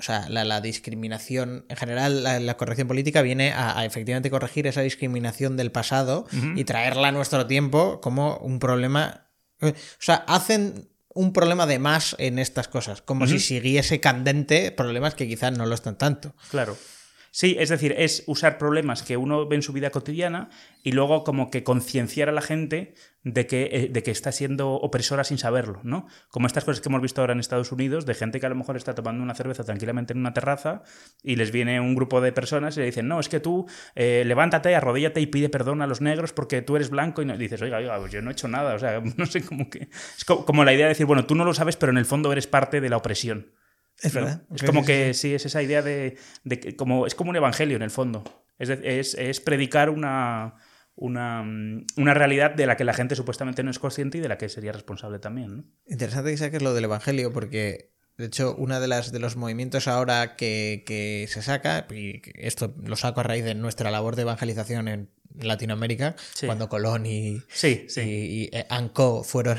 o sea, la, discriminación, en general, la, corrección política viene a, efectivamente corregir esa discriminación del pasado y traerla a nuestro tiempo como un problema. O sea, hacen un problema de más en estas cosas, como si siguiese candente problemas que quizás no lo están tanto. Claro. Sí, es decir, es usar problemas que uno ve en su vida cotidiana y luego como que concienciar a la gente de que, eh, de que está siendo opresora sin saberlo, ¿no? Como estas cosas que hemos visto ahora en Estados Unidos, de gente que a lo mejor está tomando una cerveza tranquilamente en una terraza y les viene un grupo de personas y le dicen, no, es que tú eh, levántate, arrodíllate y pide perdón a los negros porque tú eres blanco y no... dices, oiga, oiga, pues yo no he hecho nada, o sea, no sé, cómo que... Es como la idea de decir, bueno, tú no lo sabes, pero en el fondo eres parte de la opresión. Es verdad. Es como que sí. es esa idea de, que como, es como un evangelio en el fondo. Es, es, predicar una, una, una, realidad de la que la gente supuestamente no es consciente y de la que sería responsable también. ¿no? Interesante que saques lo del evangelio porque de hecho, uno de, las, de los movimientos ahora que, que, se saca, y esto lo saco a raíz de nuestra labor de evangelización en Latinoamérica, cuando Colón y, sí, y, eh, Anco fueron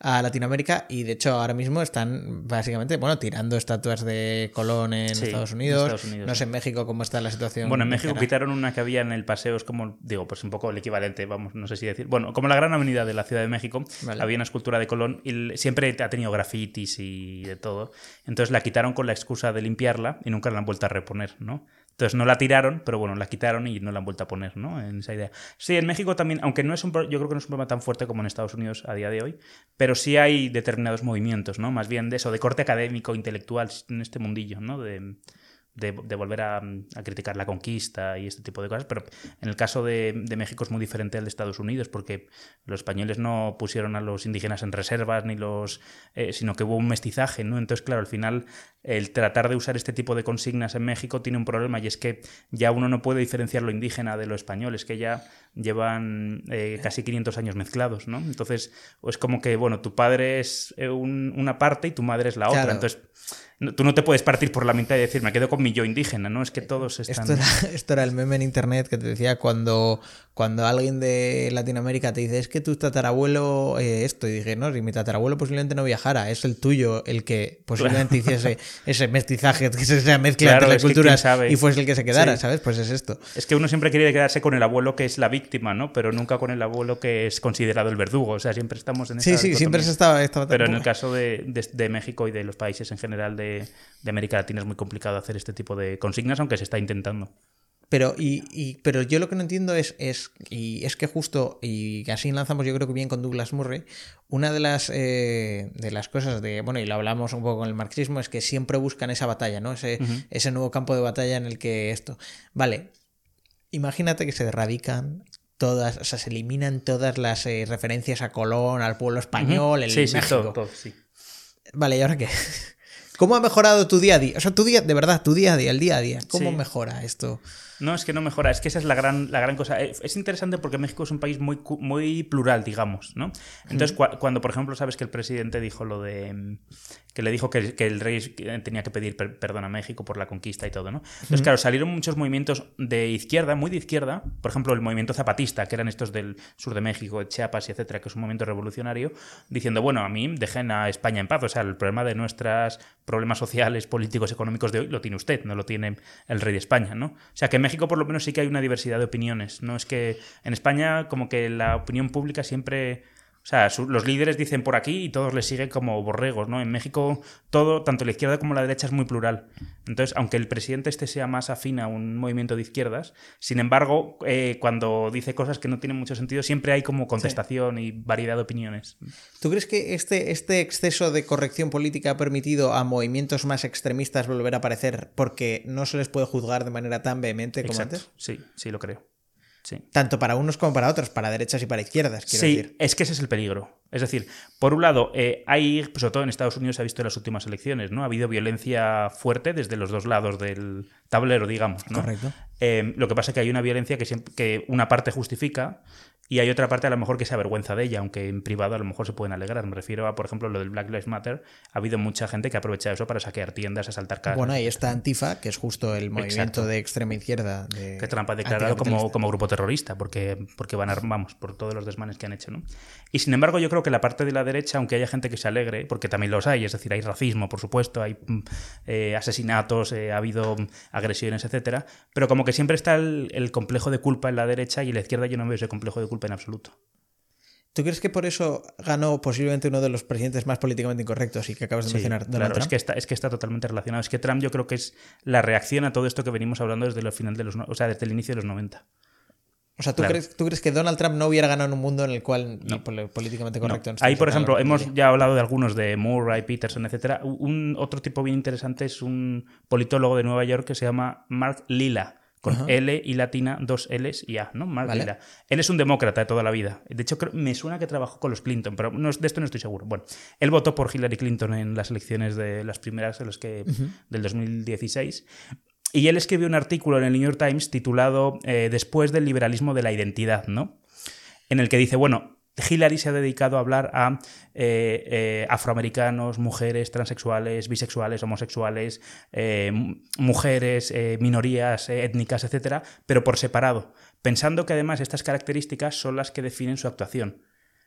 a, Latinoamérica y de hecho ahora mismo están básicamente bueno tirando estatuas de Colón en, Estados, Unidos. No sé en México cómo está la situación. Bueno, en México quitaron una que había en el paseo, es como, digo, pues un poco el equivalente, vamos, no sé si decir. Bueno, como la gran avenida de la Ciudad de México, había una escultura de Colón y siempre ha tenido grafitis y de todo. Entonces la quitaron con la excusa de limpiarla y nunca la han vuelto a reponer, ¿no? Entonces no la tiraron, pero bueno, la quitaron y no la han vuelto a poner, ¿no? En esa idea. Sí, en México también, aunque no es un, yo creo que no es un problema tan fuerte como en Estados Unidos a día de hoy, pero sí hay determinados movimientos, ¿no? Más bien de eso, de corte académico, intelectual, en este mundillo, ¿no? De, de, volver a, criticar la conquista y este tipo de cosas, pero en el caso de, México es muy diferente al de Estados Unidos, porque los españoles no pusieron a los indígenas en reservas, ni los, eh, sino que hubo un mestizaje, ¿no? Entonces, claro, al final el tratar de usar este tipo de consignas en México tiene un problema y es que ya uno no puede diferenciar lo indígena de lo español, es que ya llevan eh, casi 500 años mezclados, ¿no? Entonces, es como que, bueno, tu padre es eh, una parte y tu madre es la otra, entonces tú no te puedes partir por la mitad y decir, me quedo con mi yo indígena, ¿no? Es que todos están... Esto era, esto era el meme en internet que te decía cuando, cuando alguien de Latinoamérica te dice, es que tu tatarabuelo eh, esto, y dije, no, si mi tatarabuelo posiblemente no viajara, es el tuyo el que posiblemente hiciese ese mestizaje, que esa mezcla entre las culturas y fuese el que se quedara, ¿sabes? Pues es esto. Es que uno siempre quiere quedarse con el abuelo que es la víctima, ¿no? Pero nunca con el abuelo que es considerado el verdugo, o sea, siempre estamos en esa Sí, sí, siempre se estaba... Pero en el caso de, de México y de los países en general de de, América Latina es muy complicado hacer este tipo de consignas, aunque se está intentando. Pero, y, pero yo lo que no entiendo es, es, y es que justo, y así lanzamos yo creo que bien con Douglas Murray, una de las, eh, de las cosas de, bueno, y lo hablamos un poco con el marxismo, es que siempre buscan esa batalla, ¿no? Ese, ese nuevo campo de batalla en el que esto... Vale, imagínate que se erradican todas, o sea, se eliminan todas las eh, referencias a Colón, al pueblo español, el México. Vale, ¿y ahora qué? ¿Cómo ha mejorado tu día a día? O sea, tu día, de verdad, tu día a día, el día a día. ¿Cómo mejora esto? No, es que no mejora, es que esa es la gran, la gran cosa. Eh, es interesante porque México es un país muy, muy plural, digamos, ¿no? Entonces, cuando, por ejemplo, sabes que el presidente dijo lo de... Que le dijo que, el rey tenía que pedir perdón a México por la conquista y todo, ¿no? Entonces, claro, salieron muchos movimientos de izquierda, muy de izquierda, por ejemplo, el movimiento zapatista, que eran estos del sur de México, Chiapas y etcétera, que es un movimiento revolucionario, diciendo, bueno, a mí dejen a España en paz, o sea, el problema de nuestros problemas sociales, políticos, económicos de hoy lo tiene usted, no lo tiene el rey de España, ¿no? O sea, que México por lo menos sí que hay una diversidad de opiniones. No es que en España como que la opinión pública siempre... O sea, los líderes dicen por aquí y todos les siguen como borregos, ¿no? En México todo, tanto la izquierda como la derecha, es muy plural. Entonces, aunque el presidente este sea más afín a un movimiento de izquierdas, sin embargo, eh, cuando dice cosas que no tienen mucho sentido, siempre hay como contestación y variedad de opiniones. ¿Tú crees que este, este exceso de corrección política ha permitido a movimientos más extremistas volver a aparecer porque no se les puede juzgar de manera tan vehemente como antes? Sí, sí lo creo. Tanto para unos como para otros, para derechas y para izquierdas, quiero sí, decir. es que ese es el peligro. Es decir, por un lado, eh, hay, pues, sobre todo en Estados Unidos se ha visto en las últimas elecciones, ¿no? Ha habido violencia fuerte desde los dos lados del tablero, digamos. ¿no? Correcto. Eh, lo que pasa es que hay una violencia que, que una parte justifica y hay otra parte a lo mejor que se avergüenza de ella, aunque en privado a lo mejor se pueden alegrar. Me refiero a, por ejemplo, lo del Black Lives Matter. Ha habido mucha gente que ha aprovechado eso para saquear tiendas, asaltar casas. Bueno, ahí está Antifa, que es justo el movimiento de extrema izquierda. De que Trump ha declarado como, como, grupo terrorista, porque, porque van a, vamos, por todos los desmanes que han hecho. ¿no? Y sin embargo, yo creo que la parte de la derecha, aunque haya gente que se alegre, porque también los hay, es decir, hay racismo, por supuesto, hay mm, eh, asesinatos, eh, ha habido agresiones, etcétera, pero como que siempre está el, el complejo de culpa en la derecha y en la izquierda yo no veo ese complejo de culpa en absoluto. ¿Tú crees que por eso ganó posiblemente uno de los presidentes más políticamente incorrectos y que acabas de mencionar, Donald claro, Trump? Es que, está, es que está totalmente relacionado. Es que Trump yo creo que es la reacción a todo esto que venimos hablando desde el final de los, o sea, desde el inicio de los 90. O sea, ¿tú, claro. crees, ¿tú crees que Donald Trump no hubiera ganado en un mundo en el cual no. políticamente correcto? No. Ahí, por ejemplo, hemos ya hablado de algunos de Murray, Peterson, etcétera. Un otro tipo bien interesante es un politólogo de Nueva York que se llama Mark Lila con. L y latina, dos L's y A, ¿no? Mark Vale. Lila. Él es un demócrata de toda la vida. De hecho, creo- me suena que trabajó con los Clinton, pero no, de esto no estoy seguro. Bueno, él votó por Hillary Clinton en las elecciones de las primeras, en las que, del 2016. Y él escribió un artículo en el New York Times titulado eh, Después del liberalismo de la identidad, ¿no? En el que dice, bueno, Hillary se ha dedicado a hablar a eh, eh, afroamericanos, mujeres, transexuales, bisexuales, homosexuales, eh, mujeres, minorías étnicas, etcétera, pero por separado, pensando que además estas características son las que definen su actuación.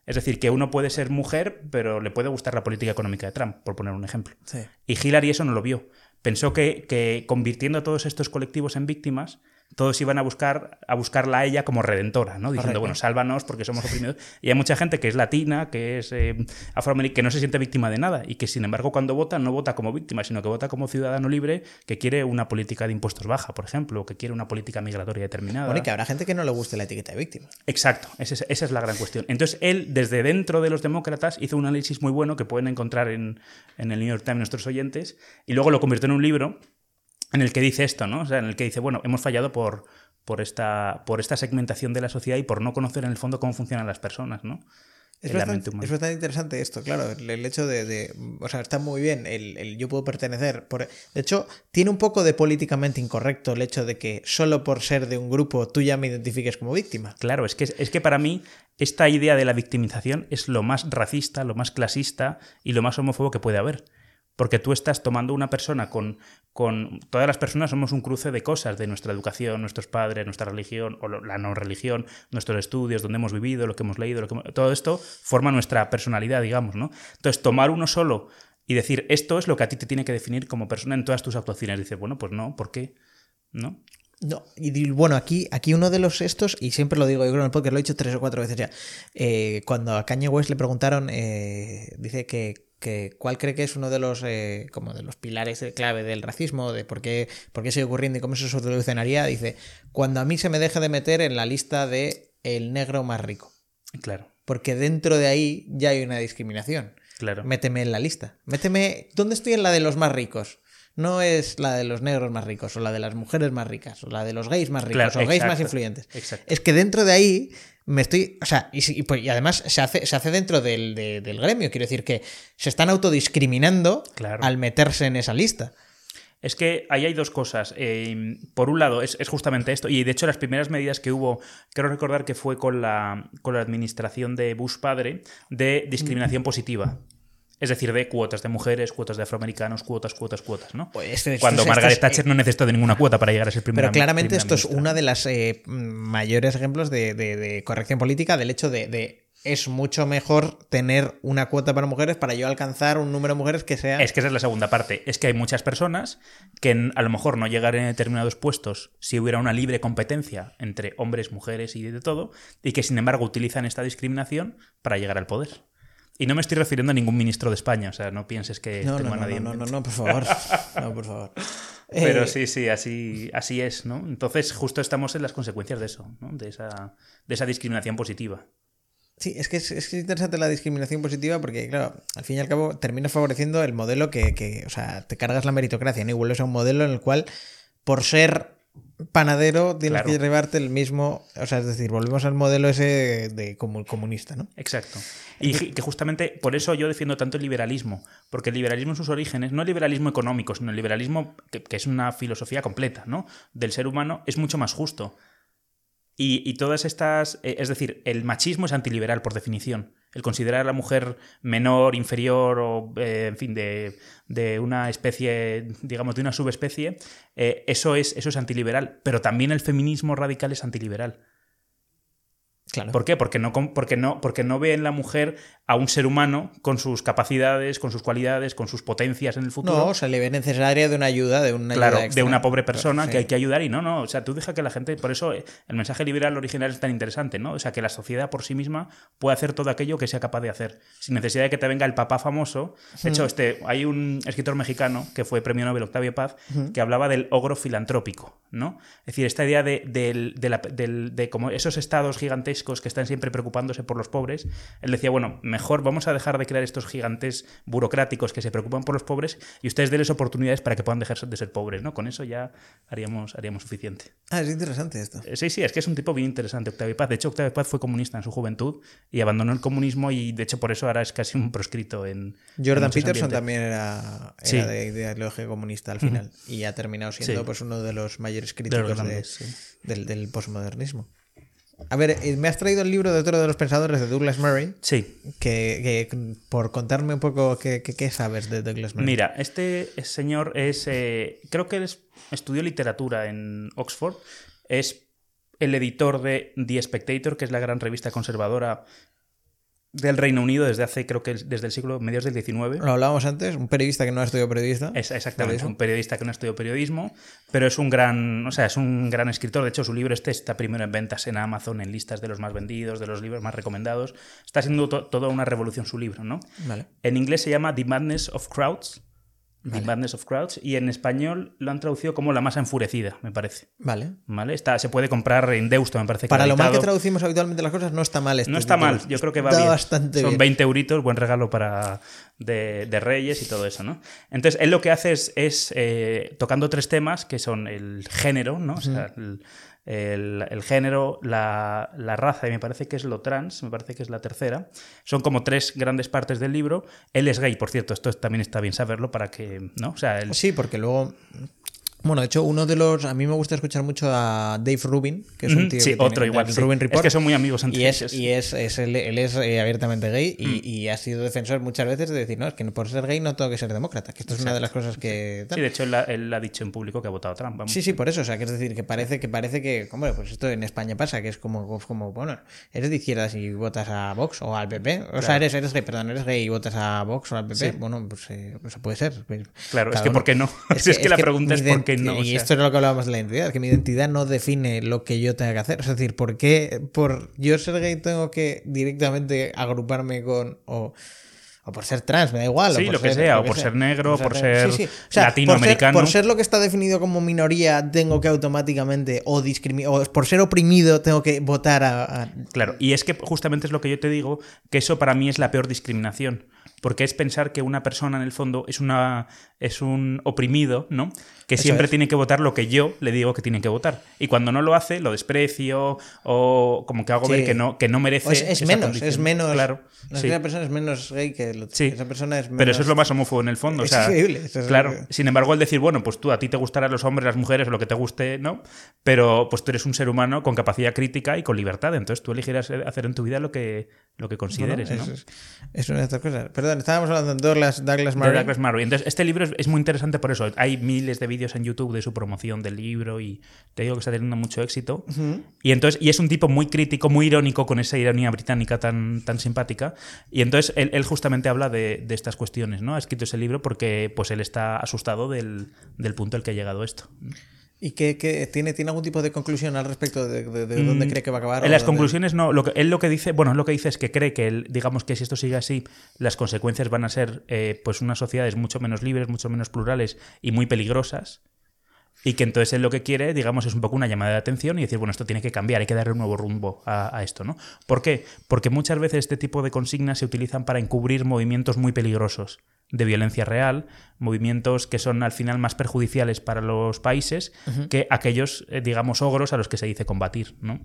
Es decir, que uno puede ser mujer, pero le puede gustar la política económica de Trump, por poner un ejemplo. Sí. Y Hillary eso no lo vio. Pensó que, que convirtiendo a todos estos colectivos en víctimas, todos iban a buscar a buscarla a ella como redentora, ¿no? Diciendo, Correcto. bueno, sálvanos porque somos oprimidos. Y hay mucha gente que es latina, que es eh, afroamericana, que no se siente víctima de nada y que, sin embargo, cuando vota, no vota como víctima, sino que vota como ciudadano libre que quiere una política de impuestos baja, por ejemplo, o que quiere una política migratoria determinada. Bueno, y que habrá gente que no le guste la etiqueta de víctima. Exacto, esa es, esa es la gran cuestión. Entonces, él, desde dentro de los demócratas, hizo un análisis muy bueno que pueden encontrar en, en el New York Times nuestros oyentes, y luego lo convirtió en un libro en el que dice esto, ¿no? O sea, en el que dice, bueno, hemos fallado por, por, esta, por esta segmentación de la sociedad y por no conocer en el fondo cómo funcionan las personas, ¿no? Es bastante, es bastante interesante esto, claro, el, el hecho de, de- O sea, está muy bien el, el yo puedo pertenecer. Por, de hecho, tiene un poco de políticamente incorrecto el hecho de que solo por ser de un grupo tú ya me identifiques como víctima. Claro, es que, es que para mí esta idea de la victimización es lo más racista, lo más clasista y lo más homófobo que puede haber. Porque tú estás tomando una persona con, con... Todas las personas somos un cruce de cosas, de nuestra educación, nuestros padres, nuestra religión, o la no religión, nuestros estudios, donde hemos vivido, lo que hemos leído, todo esto forma nuestra personalidad, digamos, ¿no? Entonces, tomar uno solo y decir, esto es lo que a ti te tiene que definir como persona en todas tus actuaciones. Dices, bueno, pues no, ¿por qué? ¿No? No, y bueno, aquí, aquí uno de los estos, y siempre lo digo, yo creo en el lo he dicho tres o cuatro veces ya. eh, cuando a Kanye West le preguntaron, eh, dice que, que cuál cree que es uno de los eh, como de los pilares clave del racismo, de por qué, por qué sigue ocurriendo y cómo eso se solucionaría, dice, cuando a mí se me deje de meter en la lista de el negro más rico. Claro, Porque dentro de ahí ya hay una discriminación. claro. Méteme en la lista. Méteme. ¿Dónde estoy en la de los más ricos? No es la de los negros más ricos, o la de las mujeres más ricas, o la de los gays más ricos, Claro, o gays más influyentes. exacto. Es que dentro de ahí me estoy. O sea, y, si- y pues- y además se hace, se hace dentro del, de- del gremio. Quiero decir que se están autodiscriminando Claro. al meterse en esa lista. Es que ahí hay dos cosas. Eh, por un lado, es, es justamente esto, y de hecho las primeras medidas que hubo, quiero recordar que fue con la, con la administración de Bush padre, de discriminación positiva. Es decir, de cuotas de mujeres, cuotas de afroamericanos, cuotas, cuotas, cuotas, ¿no? Pues este- Cuando Margaret Thatcher no necesitó de ninguna cuota para llegar a ser primera Pero claramente primera esto es uno de los mayores ejemplos de, de- de corrección política, del hecho de, de es mucho mejor tener una cuota para mujeres para yo alcanzar un número de mujeres que sea... Es que esa es la segunda parte. Es que hay muchas personas que a lo mejor no llegarían a determinados puestos si hubiera una libre competencia entre hombres, mujeres y de todo, y que sin embargo utilizan esta discriminación para llegar al poder. Y no me estoy refiriendo a ningún ministro de España, o sea, no pienses que No, tengo no, a nadie no, no, no, por favor. No, por favor. Pero Eh, sí, sí, así, así es, ¿no? Entonces justo estamos en las consecuencias de eso, ¿no? De esa, de esa discriminación positiva. Sí, es que es, es interesante la discriminación positiva porque, claro, al fin y al cabo termina favoreciendo el modelo que, que, o sea, te cargas la meritocracia, ¿no? Y vuelves a un modelo en el cual, por ser panadero tienes que llevarte el mismo, o sea, es decir, volvemos al modelo ese de comunista, ¿no? Exacto. Y que justamente por eso yo defiendo tanto el liberalismo, porque el liberalismo en sus orígenes, no el liberalismo económico, sino el liberalismo que, que es una filosofía completa, ¿no? Del ser humano, es mucho más justo. Y, todas estas, eh, es decir, el machismo es antiliberal por definición. El considerar a la mujer menor, inferior o, eh, en fin, de, de, una especie, digamos, de una subespecie, eh, eso, es, eso es antiliberal. Pero también el feminismo radical es antiliberal. ¿Por qué? Porque no, porque, no, porque no ve en la mujer a un ser humano con sus capacidades, con sus cualidades, con sus potencias en el futuro. No, o sea, le ve necesaria de una ayuda, de una Claro, de una pobre persona que hay que ayudar y no, no. O sea, tú deja que la gente. Por eso eh, el mensaje liberal original es tan interesante, ¿no? O sea, que la sociedad por sí misma puede hacer todo aquello que sea capaz de hacer, sin necesidad de que te venga el papá famoso. De hecho, este, hay un escritor mexicano que fue premio Nobel Octavio Paz que hablaba del ogro filantrópico, ¿no? Es decir, esta idea de, de, de, de como esos estados gigantescos que están siempre preocupándose por los pobres, él decía, bueno, mejor vamos a dejar de crear estos gigantes burocráticos que se preocupan por los pobres y ustedes denles oportunidades para que puedan dejar de ser pobres, ¿no? Con eso ya haríamos, haríamos suficiente. Ah, es interesante esto. Eh, sí, sí, es que es un tipo bien interesante, Octavio Paz. De hecho, Octavio Paz fue comunista en su juventud y abandonó el comunismo y de hecho por eso ahora es casi un proscrito en... Jordan Peterson también era, de ideología comunista al final y ha terminado siendo pues uno de los mayores críticos del, del posmodernismo. A ver, eh, me has traído el libro de otro de los pensadores de Douglas Murray. Sí. Que, por contarme un poco qué, sabes de Douglas Murray. Mira, este señor es. Eh, creo que él estudió literatura en Oxford. Es el editor de The Spectator, que es la gran revista conservadora del Reino Unido desde hace, creo que desde el siglo medios del XIX. Lo hablábamos antes, un periodista que no ha estudiado periodista. Es, exactamente, un periodista que no ha estudiado periodismo, pero es un gran, o sea, es un gran escritor. De hecho, su libro este está primero en ventas en Amazon, en listas de los más vendidos, de los libros más recomendados. Está siendo toda una revolución su libro, ¿no? Vale. En inglés se llama The Madness of Crowds The Madness of Crowds, y en español lo han traducido como La masa enfurecida, me parece. Vale. ¿Vale? Está, se puede comprar en Deusto, me parece. Para lo mal que traducimos habitualmente las cosas, no está mal. Este no está mal, yo creo que va bien. Bastante Son 20 euritos, buen regalo para de, Reyes y todo eso, ¿no? Entonces, él lo que hace es, eh, tocando tres temas, que son el género, ¿no? O sea, el, el, género, la, raza y me parece que es lo trans, me parece que es la tercera. Son como tres grandes partes del libro. Él es gay, por cierto, esto también está bien saberlo para que, ¿no? O sea, Sí, porque luego bueno, de hecho, uno de los. A mí me gusta escuchar mucho a Dave Rubin, que es un tío. Sí, otro igual. Es que son muy amigos entre y es, Y es, él, es eh, abiertamente gay mm. y, ha sido defensor muchas veces de decir, no, es que por ser gay no tengo que ser demócrata, que esto es una de las cosas que. Sí, de hecho, él, ha dicho en público que ha votado a Trump. Sí, sí, por eso. O sea, que es decir, que parece que, parece que. Hombre, pues esto en España pasa, que es como, como bueno, eres de izquierda si votas a Vox o al PP. O sea, eres, eres gay, perdón, eres gay y votas a Vox o al PP. Bueno, pues eh, eso puede ser. Claro, es que ¿por qué no? Es, que, la pregunta es ¿por qué no? Y esto es lo que hablábamos de la identidad, que mi identidad no define lo que yo tenga que hacer. Es decir, ¿por qué por yo ser gay tengo que directamente agruparme con... O, por ser trans, me da igual. Sí, lo que sea, o por ser negro, por ser latinoamericano. Por ser, lo que está definido como minoría, tengo que automáticamente, o, o por ser oprimido, tengo que votar a, Claro, y es que justamente es lo que yo te digo, que eso para mí es la peor discriminación porque es pensar que una persona en el fondo es una es un oprimido, ¿no? Que siempre tiene que votar lo que yo le digo que tiene que votar. Y cuando no lo hace, lo desprecio o como que hago ver que no, que no merece. es, menos, es menos. Claro. Esa persona es menos gay que el otro. Sí. Esa persona es Pero eso es lo más homófobo en el fondo. Es increíble. claro. Sin embargo, el decir, bueno, pues tú a ti te gustarán los hombres, las mujeres o lo que te guste, ¿no? Pero pues tú eres un ser humano con capacidad crítica y con libertad. Entonces tú elegirás hacer en tu vida lo que, lo que consideres. ¿no? Es, una de estas cosas. Perdón, estábamos hablando de Douglas, Douglas Murray. Douglas Murray. Entonces, este libro es, muy interesante por eso. Hay miles de vídeos en YouTube de su promoción del libro y te digo que está teniendo mucho éxito. Y entonces, y es un tipo muy crítico, muy irónico, con esa ironía británica tan, tan simpática. Y entonces él, justamente habla de, estas cuestiones, ¿no? Ha escrito ese libro porque pues él está asustado del, del punto al que ha llegado esto. ¿Y qué, tiene, tiene algún tipo de conclusión al respecto de, dónde mm, cree que va a acabar? En las conclusiones no. Lo que, él lo que dice, bueno, lo que dice es que cree que él, digamos que si esto sigue así, las consecuencias van a ser eh, pues unas sociedades mucho menos libres, mucho menos plurales y muy peligrosas. Y que entonces él lo que quiere, digamos, es un poco una llamada de atención y decir, bueno, esto tiene que cambiar, hay que darle un nuevo rumbo a, a esto, ¿no? ¿Por qué? Porque muchas veces este tipo de consignas se utilizan para encubrir movimientos muy peligrosos de violencia real, movimientos que son al final más perjudiciales para los países que aquellos, eh, digamos, ogros a los que se dice combatir. ¿no?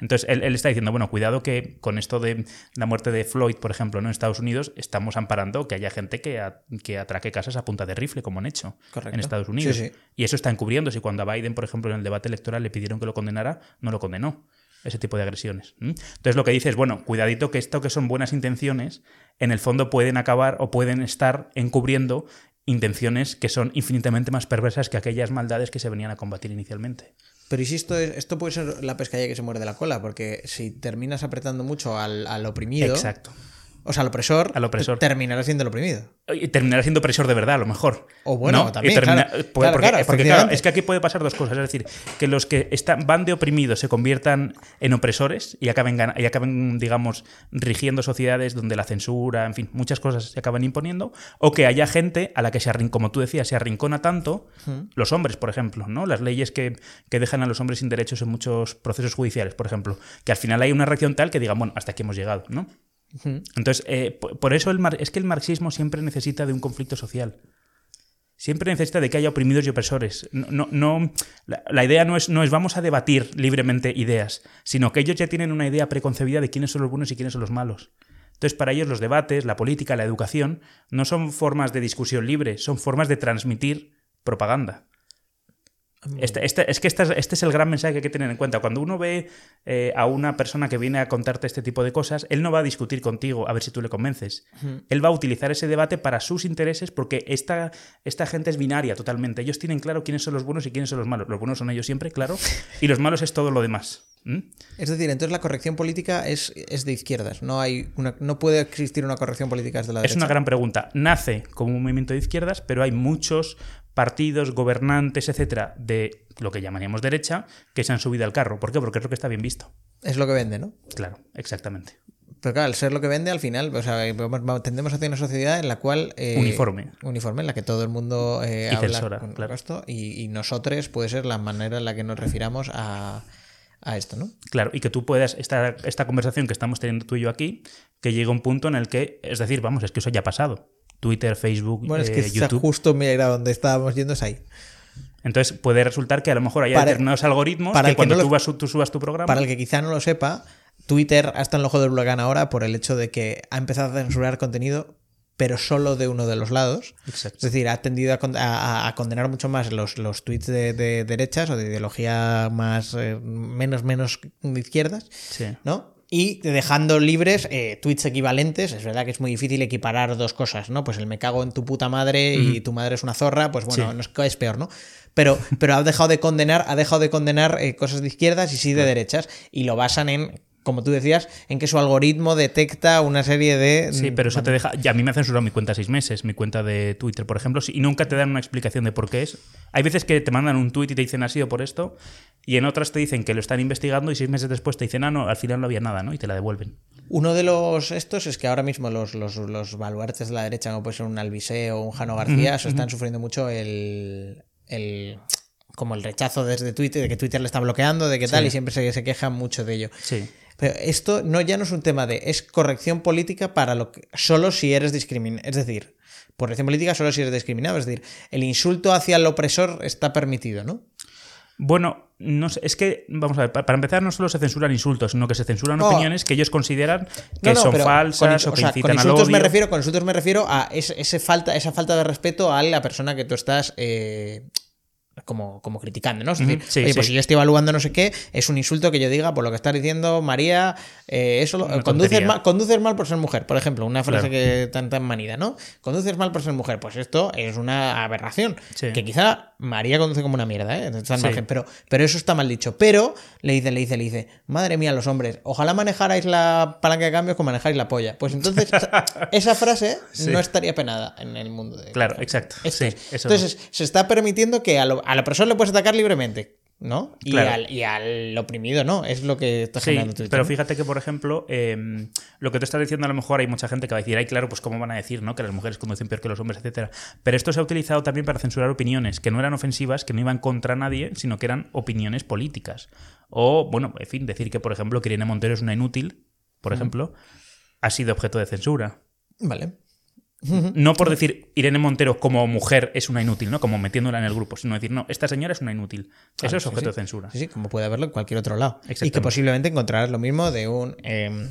Entonces, él, está diciendo, bueno, cuidado que con esto de la muerte de Floyd, por ejemplo, ¿no? en Estados Unidos, estamos amparando que haya gente que, que atraque casas a punta de rifle, como han hecho en Estados Unidos. Y eso está encubriendo. Si cuando a Biden, por ejemplo, en el debate electoral le pidieron que lo condenara, no lo condenó ese tipo de agresiones. Entonces lo que dice es, bueno, cuidadito que esto que son buenas intenciones, en el fondo pueden acabar o pueden estar encubriendo intenciones que son infinitamente más perversas que aquellas maldades que se venían a combatir inicialmente. Pero insisto, esto puede ser la pescadilla que se muerde la cola, porque si terminas apretando mucho al, al oprimido... Exacto o sea, al opresor, al opresor. terminará siendo el oprimido. Y terminará siendo opresor de verdad, a lo mejor. O bueno, también. porque, claro, es que aquí puede pasar dos cosas. Es decir, que los que están, van de oprimidos se conviertan en opresores y acaben, y acaben, digamos, rigiendo sociedades donde la censura, en fin, muchas cosas se acaban imponiendo. O que haya gente a la que se arrincona, como tú decías, se arrincona tanto, los hombres, por ejemplo, ¿no? Las leyes que, que dejan a los hombres sin derechos en muchos procesos judiciales, por ejemplo. Que al final hay una reacción tal que digan, bueno, hasta aquí hemos llegado, ¿no? Entonces, eh, por eso el es que el marxismo siempre necesita de un conflicto social. Siempre necesita de que haya oprimidos y opresores. No, no, la, idea no es, no es vamos a debatir libremente ideas, sino que ellos ya tienen una idea preconcebida de quiénes son los buenos y quiénes son los malos. Entonces, para ellos los debates, la política, la educación, no son formas de discusión libre, son formas de transmitir propaganda. Este, este, es que este, este, es el gran mensaje que hay que tener en cuenta. Cuando uno ve eh, a una persona que viene a contarte este tipo de cosas, él no va a discutir contigo a ver si tú le convences. Él va a utilizar ese debate para sus intereses porque esta, esta gente es binaria totalmente. Ellos tienen claro quiénes son los buenos y quiénes son los malos. Los buenos son ellos siempre, claro, y los malos es todo lo demás. Es decir, entonces la corrección política es, es de izquierdas. No, hay una, no puede existir una corrección política desde la derecha. Es una gran pregunta. Nace como un movimiento de izquierdas, pero hay muchos partidos, gobernantes, etcétera, de lo que llamaríamos derecha, que se han subido al carro. ¿Por qué? Porque es lo que está bien visto. Es lo que vende, ¿no? Claro, exactamente. Pero claro, al ser lo que vende, al final, o sea, tendemos hacia una sociedad en la cual... Eh, uniforme. Uniforme, en la que todo el mundo eh, habla con claro. esto, y, y, nosotros puede ser la manera en la que nos refiramos a, a, esto, ¿no? Claro, y que tú puedas, esta, esta conversación que estamos teniendo tú y yo aquí, que llegue a un punto en el que, es decir, vamos, es que eso ya ha pasado. Twitter, Facebook, bueno, es que eh, YouTube. justo mira donde estábamos yendo es ahí. Entonces puede resultar que a lo mejor hay determinados algoritmos para que cuando tú, subas tu programa. Para el que quizá no lo sepa, Twitter está en el ojo del huracán ahora por el hecho de que ha empezado a censurar contenido, pero solo de uno de los lados. Exacto. Es decir, ha tendido a, condenar mucho más los, los tweets de, derechas o de ideología más eh, menos, menos izquierdas. Sí. ¿No? Y dejando libres eh, tweets equivalentes. Es verdad que es muy difícil equiparar dos cosas, ¿no? Pues el me cago en tu puta madre y tu madre es una zorra, pues bueno, es, peor, ¿no? Pero, pero ha dejado de condenar, ha dejado de condenar eh, cosas de izquierdas y sí de derechas. Y lo basan en como tú decías, en que su algoritmo detecta una serie de. Sí, pero eso te deja. Ya a mí me ha censurado mi cuenta seis meses, mi cuenta de Twitter, por ejemplo, y nunca te dan una explicación de por qué es. Hay veces que te mandan un tweet y te dicen ha sido por esto, y en otras te dicen que lo están investigando y seis meses después te dicen ah, no, al final no había nada, ¿no? Y te la devuelven. Uno de los estos es que ahora mismo los, los, baluartes de la derecha, como puede ser un Albisé o un Jano García, están sufriendo mucho el, el como el rechazo desde Twitter, de que Twitter le está bloqueando, de que tal, y siempre se, se quejan mucho de ello. Sí. Pero esto no, ya no es un tema de, es corrección política para lo que, solo si eres discriminado. Es decir, corrección política solo si eres discriminado. Es decir, el insulto hacia el opresor está permitido, ¿no? Bueno, no es que, vamos a ver, para empezar no solo se censuran insultos, sino que se censuran opiniones que ellos consideran que son falsas o que incitan con insultos al Me refiero, con insultos me refiero a ese, falta, esa falta de respeto a la persona que tú estás eh, como, como criticando, ¿no? Es decir, oye, pues si yo estoy evaluando no sé qué, es un insulto que yo diga por lo que está diciendo María, eh, eso conduces mal, conduces mal por ser mujer, por ejemplo, una frase que tan tan manida, ¿no? Conduces mal por ser mujer, pues esto es una aberración, que quizá María conduce como una mierda, ¿eh? pero, pero eso está mal dicho. Pero le dice, le dice, le dice, madre mía, los hombres, ojalá manejarais la palanca de cambios como manejáis la polla. Pues entonces esa frase no estaría penada en el mundo de... Claro, exacto. entonces se está permitiendo que a, lo, a la persona le puedes atacar libremente. ¿No? Y, al, oprimido, ¿no? Es lo que está generando Twitter. Pero fíjate que, por ejemplo, em, lo que te estás diciendo, a lo mejor hay mucha gente que va a decir, ay, claro, pues cómo van a decir, ¿no? Que las mujeres conducen peor que los hombres, etcétera. Pero esto se ha utilizado también para censurar opiniones que no eran ofensivas, que no iban contra nadie, sino que eran opiniones políticas. O, bueno, en fin, decir que, por ejemplo, que Irene Montero es una inútil, por ejemplo, ha sido objeto de censura. Vale. No por decir Irene Montero como mujer es una inútil, ¿no? Como metiéndola en el grupo, sino decir, no, esta señora es una inútil. Eso es objeto de censura. Sí, sí, como puede haberlo en cualquier otro lado. Y que posiblemente encontrarás lo mismo de un em,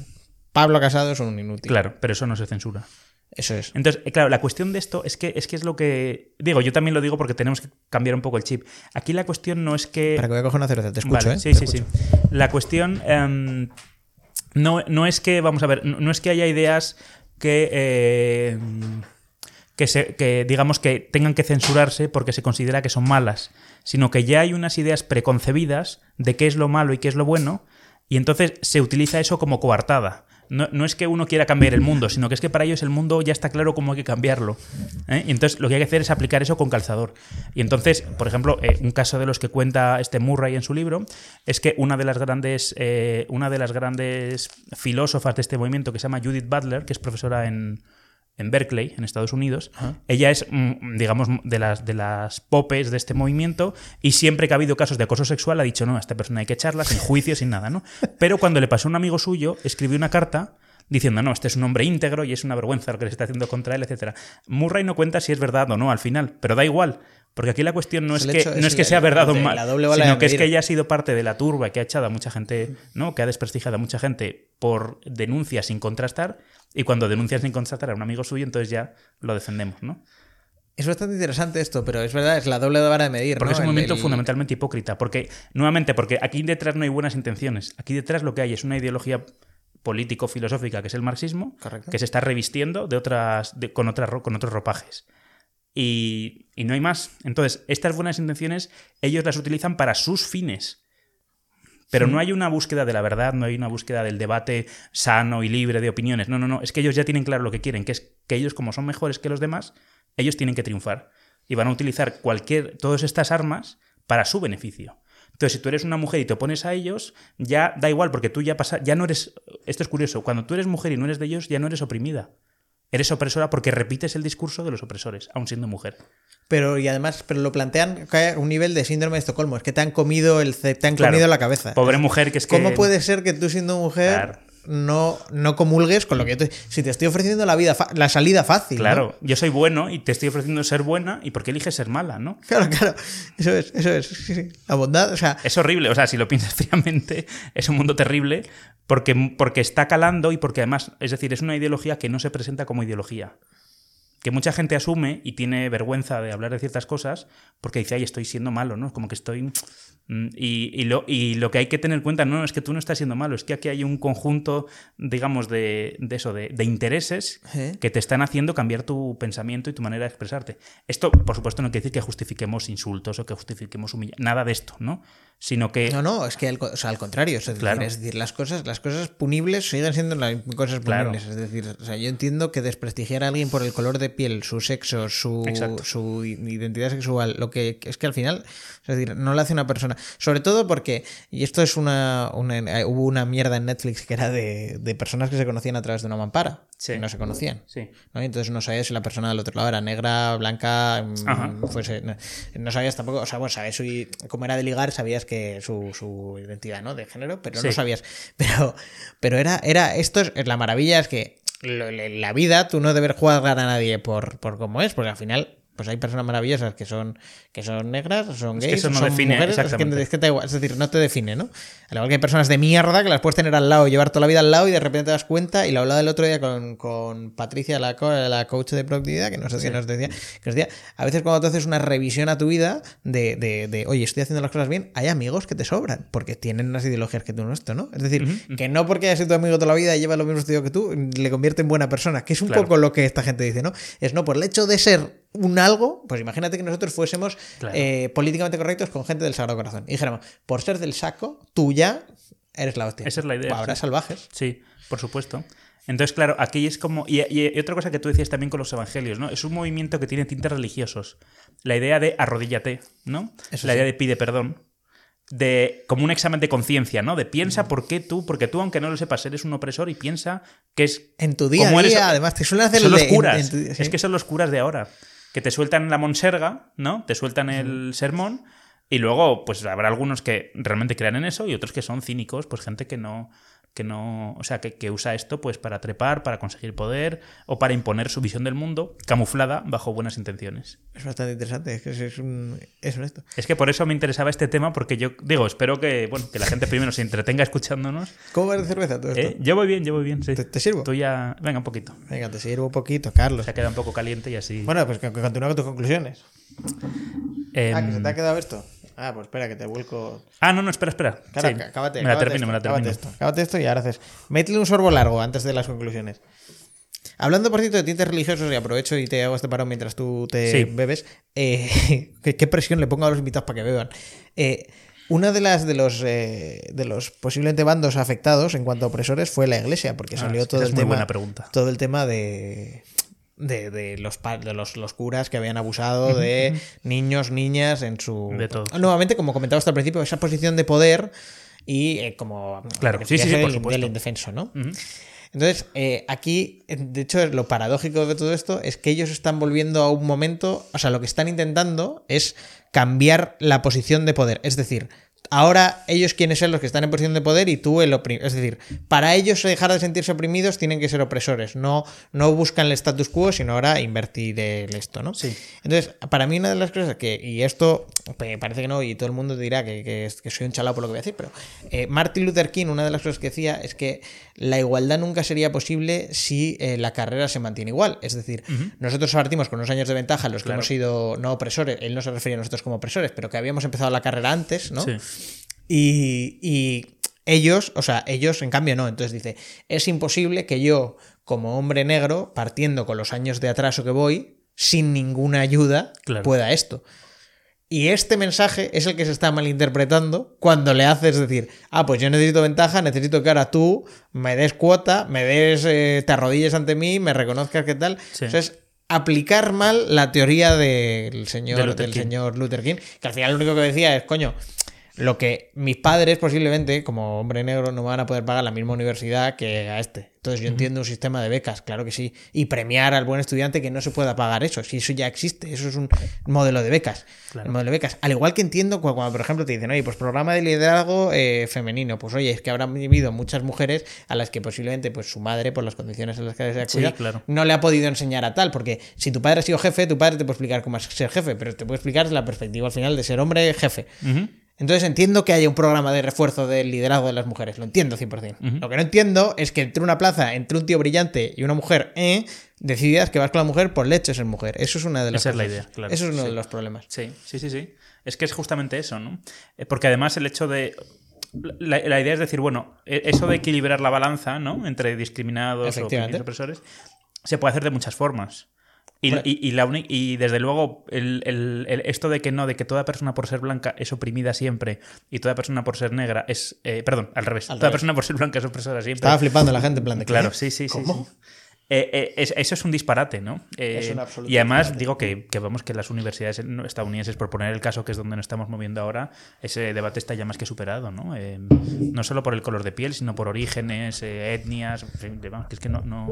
Pablo Casado es un inútil. Claro, pero eso no se censura. Eso es. Entonces, eh, claro, la cuestión de esto es que, es que es lo que. Digo, yo también lo digo porque tenemos que cambiar un poco el chip. Aquí la cuestión no es que. Para que voy a coger una cerveza, te escucho, Vale, ¿eh? Sí, Te sí, escucho. sí. La cuestión em, no, no es que, vamos a ver, no, no es que haya ideas que, eh, que, se- que, digamos que tengan que censurarse porque se considera que son malas, sino que ya hay unas ideas preconcebidas de qué es lo malo y qué es lo bueno, y entonces se utiliza eso como coartada. No, no es que uno quiera cambiar el mundo, sino que es que para ellos el mundo ya está claro cómo hay que cambiarlo. ¿eh? Y entonces lo que hay que hacer es aplicar eso con calzador. Y entonces, por ejemplo, eh, un caso de los que cuenta este Murray en su libro es que una de las grandes, eh, una de las grandes filósofas de este movimiento que se llama Judith Butler, que es profesora en, en Berkeley, en Estados Unidos. Ella es, mm, digamos, de las, de las popes de este movimiento y siempre que ha habido casos de acoso sexual ha dicho, no, a esta persona hay que echarla sin juicio, sin nada, ¿no? Pero cuando le pasó a un amigo suyo, escribió una carta diciendo, no, este es un hombre íntegro y es una vergüenza lo que se está haciendo contra él, etc. Murray no cuenta si es verdad o no al final, pero da igual. Porque aquí la cuestión no Es que, no es que sea verdad o mal, sino que es que ella ha sido parte de la turba que ha echado a mucha gente, ¿no? Que ha desprestigiado a mucha gente por denuncias sin contrastar. Y cuando denuncias sin contrastar a un amigo suyo, entonces ya lo defendemos, ¿no? Es bastante interesante esto, pero es verdad, es la doble vara de medir. Porque ¿no? es un movimiento el- fundamentalmente hipócrita. Porque, nuevamente, porque aquí detrás no hay buenas intenciones. Aquí detrás lo que hay es una ideología político-filosófica, que es el marxismo, Correcto. que se está revistiendo de otras, de- con, otras, con otros ropajes. Y, y no hay más. Entonces, estas buenas intenciones, ellos las utilizan para sus fines. Pero no hay una búsqueda de la verdad, no hay una búsqueda del debate sano y libre de opiniones. No, no, no. Es que ellos ya tienen claro lo que quieren, que es que ellos, como son mejores que los demás, ellos tienen que triunfar. Y van a utilizar cualquier, todas estas armas para su beneficio. Entonces, si tú eres una mujer y te opones a ellos, ya da igual, porque tú ya pasa, ya no eres. Esto es curioso. Cuando tú eres mujer y no eres de ellos, ya no eres oprimida. Eres opresora porque repites el discurso de los opresores, aun siendo mujer. Pero y además, pero lo plantean hay un nivel de síndrome de Estocolmo, es que te han comido el te han Claro. comido la cabeza. Pobre mujer que es que. ¿Cómo puede ser que tú siendo mujer Claro. No, no comulgues con lo que yo te, si te estoy ofreciendo la vida la salida fácil? ¿no? Claro, yo soy bueno y te estoy ofreciendo ser buena, ¿y por qué eliges ser mala, no? Claro, claro. Eso es, eso es. sí, sí. La bondad, o sea, Es horrible, o sea, si lo piensas fríamente, es un mundo terrible porque, porque está calando y porque además, es decir, es una ideología que no se presenta como ideología. Que mucha gente asume y tiene vergüenza de hablar de ciertas cosas porque dice, ay, estoy siendo malo, ¿no? Como que estoy. mm, Y, y lo, y lo que hay que tener en cuenta no es que tú no estás siendo malo, es que aquí hay un conjunto, digamos, de, de eso, de, de intereses ¿Eh? que te están haciendo cambiar tu pensamiento y tu manera de expresarte. Esto, por supuesto, no quiere decir que justifiquemos insultos o que justifiquemos humillaciones, nada de esto, ¿no? Sino que. no, no, es que o sea, al contrario, es decir, Claro. es decir, las cosas, las cosas punibles siguen siendo las cosas Claro. punibles. Es decir, o sea, yo entiendo que desprestigiar a alguien por el color de piel, su sexo, su, Exacto. su identidad sexual, lo que es que al final, es decir, no lo hace una persona. Sobre todo porque, y esto es una, una- eh, hubo una mierda en Netflix que era de, de personas que se conocían a través de una mampara. Sí. No se conocían. Sí. ¿no? Y Entonces no sabías si la persona del otro lado era negra, blanca, mm. No, no sabías tampoco, o sea, bueno, sabías su, cómo era de ligar, sabías que su, su identidad, ¿no? De género, pero no sabías. Pero, pero era, era, esto es, la maravilla es que la vida tú no debes jugar a nadie por, por cómo es, porque al final. Pues hay personas maravillosas que son, que son negras, son Es que gays, eso no son define, mujeres, es que, es que te es decir, no te define, ¿no? Al igual que hay personas de mierda que las puedes tener al lado llevar toda la vida al lado y de repente te das cuenta, y lo hablaba el otro día con, con Patricia, la, la coach de productividad, que nos, que nos decía, que nos decía, a veces cuando tú haces una revisión a tu vida de, de, de, oye, estoy haciendo las cosas bien, hay amigos que te sobran, porque tienen unas ideologías que tú no esto, ¿no? Es decir, que no porque haya sido tu amigo toda la vida y lleva lo mismo estudio que tú, le convierte en buena persona, que es un Claro. poco lo que esta gente dice, ¿no? Es no, por el hecho de ser un algo, pues imagínate que nosotros fuésemos Claro. eh, políticamente correctos con gente del Sagrado Corazón. Y dijéramos, por ser del saco, tú ya eres la hostia. Esa es la idea, Habrá sí. salvajes. Sí, por supuesto. Entonces, claro, aquí es como. Y, y- y otra cosa que tú decías también con los evangelios, ¿no? Es un movimiento que tiene tintes religiosos. La idea de arrodíllate, ¿no? Eso la sí. idea de pide perdón. De, como un examen de conciencia, ¿no? De piensa por qué tú, porque tú, aunque no lo sepas, eres un opresor y piensa que es. En tu día a eres- además, te suelen hacer son los de- curas. en tu día, sí. Es que son los curas de ahora. Que te sueltan la monserga, ¿no? Te sueltan el sermón Y luego, pues habrá algunos que realmente crean en eso y otros que son cínicos, pues gente que no, que no, o sea, que, que, usa esto pues para trepar, para conseguir poder o para imponer su visión del mundo camuflada bajo buenas intenciones. Es bastante interesante, es que es, un, es honesto. Es que por eso me interesaba este tema porque yo digo, espero que, bueno, que la gente primero se entretenga escuchándonos. ¿Cómo va de cerveza todo esto? Eh, yo voy bien, yo voy bien, sí. ¿Te, ¿Te, sirvo? Tú ya, venga un poquito. Venga, te sirvo un poquito, Carlos. Se ha quedado un poco caliente y así. Bueno, pues que, que continúa con tus conclusiones. Eh, ah, que se te ha quedado esto. Ah, pues espera, que te vuelco. Ah, no, no, espera, espera. Claro, Sí. acábate, me la termino, esto, me la termino. Esto, acábate esto y ahora haces. Métele un sorbo largo antes de las conclusiones. Hablando, por cierto, de tintes religiosos, y aprovecho y te hago este parón mientras tú te Sí. bebes. eh, ¿qué, presión le pongo a los invitados para que beban? Eh, una de las de los eh, de los posiblemente bandos afectados en cuanto a opresores fue la iglesia, porque Ah, salió todo el tema. buena pregunta. Todo el tema de. De, de los, de los, los curas que habían abusado de niños, niñas en su. De todos. Nuevamente, como comentabas al principio, esa posición de poder y eh, como. Claro, sí, sí, por del- supuesto. del indefenso, ¿no? Entonces, eh, aquí, de hecho, lo paradójico de todo esto es que ellos están volviendo a un momento, o sea, lo que están intentando es cambiar la posición de poder. Es decir, ahora ellos quieren ser los que están en posición de poder y tú el oprimido. Es decir, para ellos dejar de sentirse oprimidos tienen que ser opresores. No, no buscan el status quo, sino ahora invertir el esto, ¿no? Sí. Entonces, para mí una de las cosas que, y esto me parece que no, y todo el mundo dirá que, que, que soy un chalao por lo que voy a decir, pero eh, Martin Luther King, una de las cosas que decía es que la igualdad nunca sería posible si eh, la carrera se mantiene igual. Es decir, nosotros partimos con unos años de ventaja, los que Claro. hemos sido no opresores, él no se refería a nosotros como opresores, pero que habíamos empezado la carrera antes, ¿no? Sí. Y, y ellos, o sea, ellos en cambio no. Entonces dice, es imposible que yo, como hombre negro, partiendo con los años de atraso que voy, sin ninguna ayuda, Claro. pueda esto. Y este mensaje es el que se está malinterpretando cuando le haces decir, ah, pues yo necesito ventaja, necesito que ahora tú me des cuota, me des, eh, te arrodilles ante mí, me reconozcas que tal. Sí. O sea, es aplicar mal la teoría del señor, De Luther del King. señor Luther King, que al final lo único que decía es, coño, lo que mis padres posiblemente, como hombre negro, no van a poder pagar la misma universidad que a este. Entonces yo entiendo un sistema de becas, claro que sí. Y premiar al buen estudiante que no se pueda pagar eso. Si eso ya existe, eso es un modelo de becas. Claro. El modelo de becas. Al igual que entiendo cu- cuando, por ejemplo, te dicen, oye, pues programa de liderazgo eh, femenino. Pues oye, es que habrán vivido muchas mujeres a las que posiblemente pues su madre, por las condiciones en las que se ha Sí, claro. no le ha podido enseñar a tal. Porque si tu padre ha sido jefe, tu padre te puede explicar cómo es ser jefe, pero te puede explicar la perspectiva al final de ser hombre jefe. Entonces entiendo que haya un programa de refuerzo del liderazgo de las mujeres, lo entiendo 100%. Lo que no entiendo es que entre una plaza, entre un tío brillante y una mujer, eh, decidas que vas con la mujer por leche ser mujer. Eso es una de las Esa es la cosas. idea, claro, Eso es uno sí. de los problemas. Sí, sí, sí, sí. Es que es justamente eso, ¿no? Eh, Porque además el hecho de... La, la idea es decir, bueno, e- eso de equilibrar la balanza, ¿no? Entre discriminados o opresores, se puede hacer de muchas formas. Y, Bueno. y- y la y desde luego, el, el- el- esto de que no, de que toda persona por ser blanca es oprimida siempre y toda persona por ser negra es. eh, perdón, al revés. Al toda revés. persona por ser blanca es opresora siempre. Estaba flipando la gente en plan de Claro, ¿qué? sí, sí, sí. Sí. Eh, eh, es- eso es un disparate, ¿no? Eh, Es un absoluto y además disparate. digo que, que vamos que las universidades estadounidenses, por poner el caso que es donde nos estamos moviendo ahora, ese debate está ya más que superado, ¿no? Eh, no solo por el color de piel, sino por orígenes, eh, etnias, en fin, vamos, que es que no, no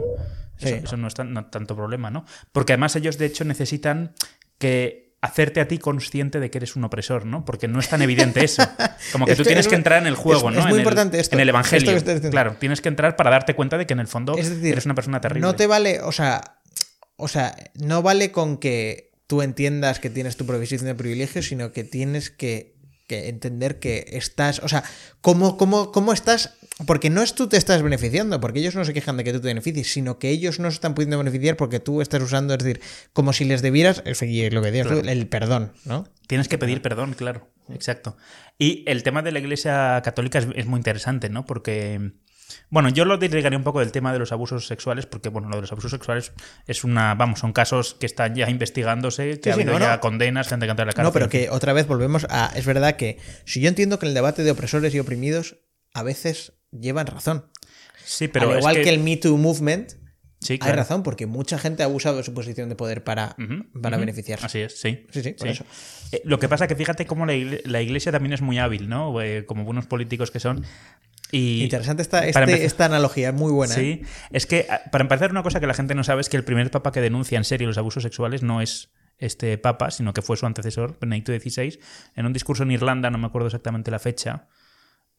eso, Sí. eso no es tan- no tanto problema, ¿no? Porque además ellos de hecho necesitan que hacerte a ti consciente de que eres un opresor, ¿no? Porque no es tan evidente eso. Como que Es tú que tienes es- que entrar en el juego, es- ¿no? es muy En el- importante esto, En el evangelio. claro, tienes que entrar para darte cuenta de que en el fondo Es decir, eres una persona terrible. No te vale, o sea, o sea, no vale con que tú entiendas que tienes tu provisión de privilegio, sino que tienes que, que entender que estás, o sea, ¿cómo, cómo, cómo estás? Porque no es tú te estás beneficiando, porque ellos no se quejan de que tú te beneficies, sino que ellos no se están pudiendo beneficiar porque tú estás usando, es decir, como si les debieras, es lo que Claro. el perdón, ¿no? Tienes que pedir perdón, claro. Exacto. Y el tema de la Iglesia Católica es, es muy interesante, ¿no? Porque, bueno, yo lo desligaría un poco del tema de los abusos sexuales, porque, bueno, lo de los abusos sexuales es una, vamos, son casos que están ya investigándose, que Sí, ha sí, habido no, ya no. condenas, gente que a la cárcel. No, pero que otra vez volvemos a. Es verdad que si yo entiendo que en el debate de opresores y oprimidos a veces llevan razón. Sí, pero Al es igual que... que, el Me Too Movement, Sí, hay claro. razón, porque mucha gente ha abusado de su posición de poder para, para beneficiarse. Así es, sí. Sí, sí, por Sí. eso. Eh, lo que pasa que fíjate cómo la, la iglesia también es muy hábil, ¿no? Eh, como buenos políticos que son. Y Interesante esta, este- empezar- esta analogía, es muy buena. ¿eh? Sí, es que a- para empezar una cosa que la gente no sabe es que el primer papa que denuncia en serio los abusos sexuales no es este papa, sino que fue su antecesor, Benedicto XVI, en un discurso en Irlanda, no me acuerdo exactamente la fecha,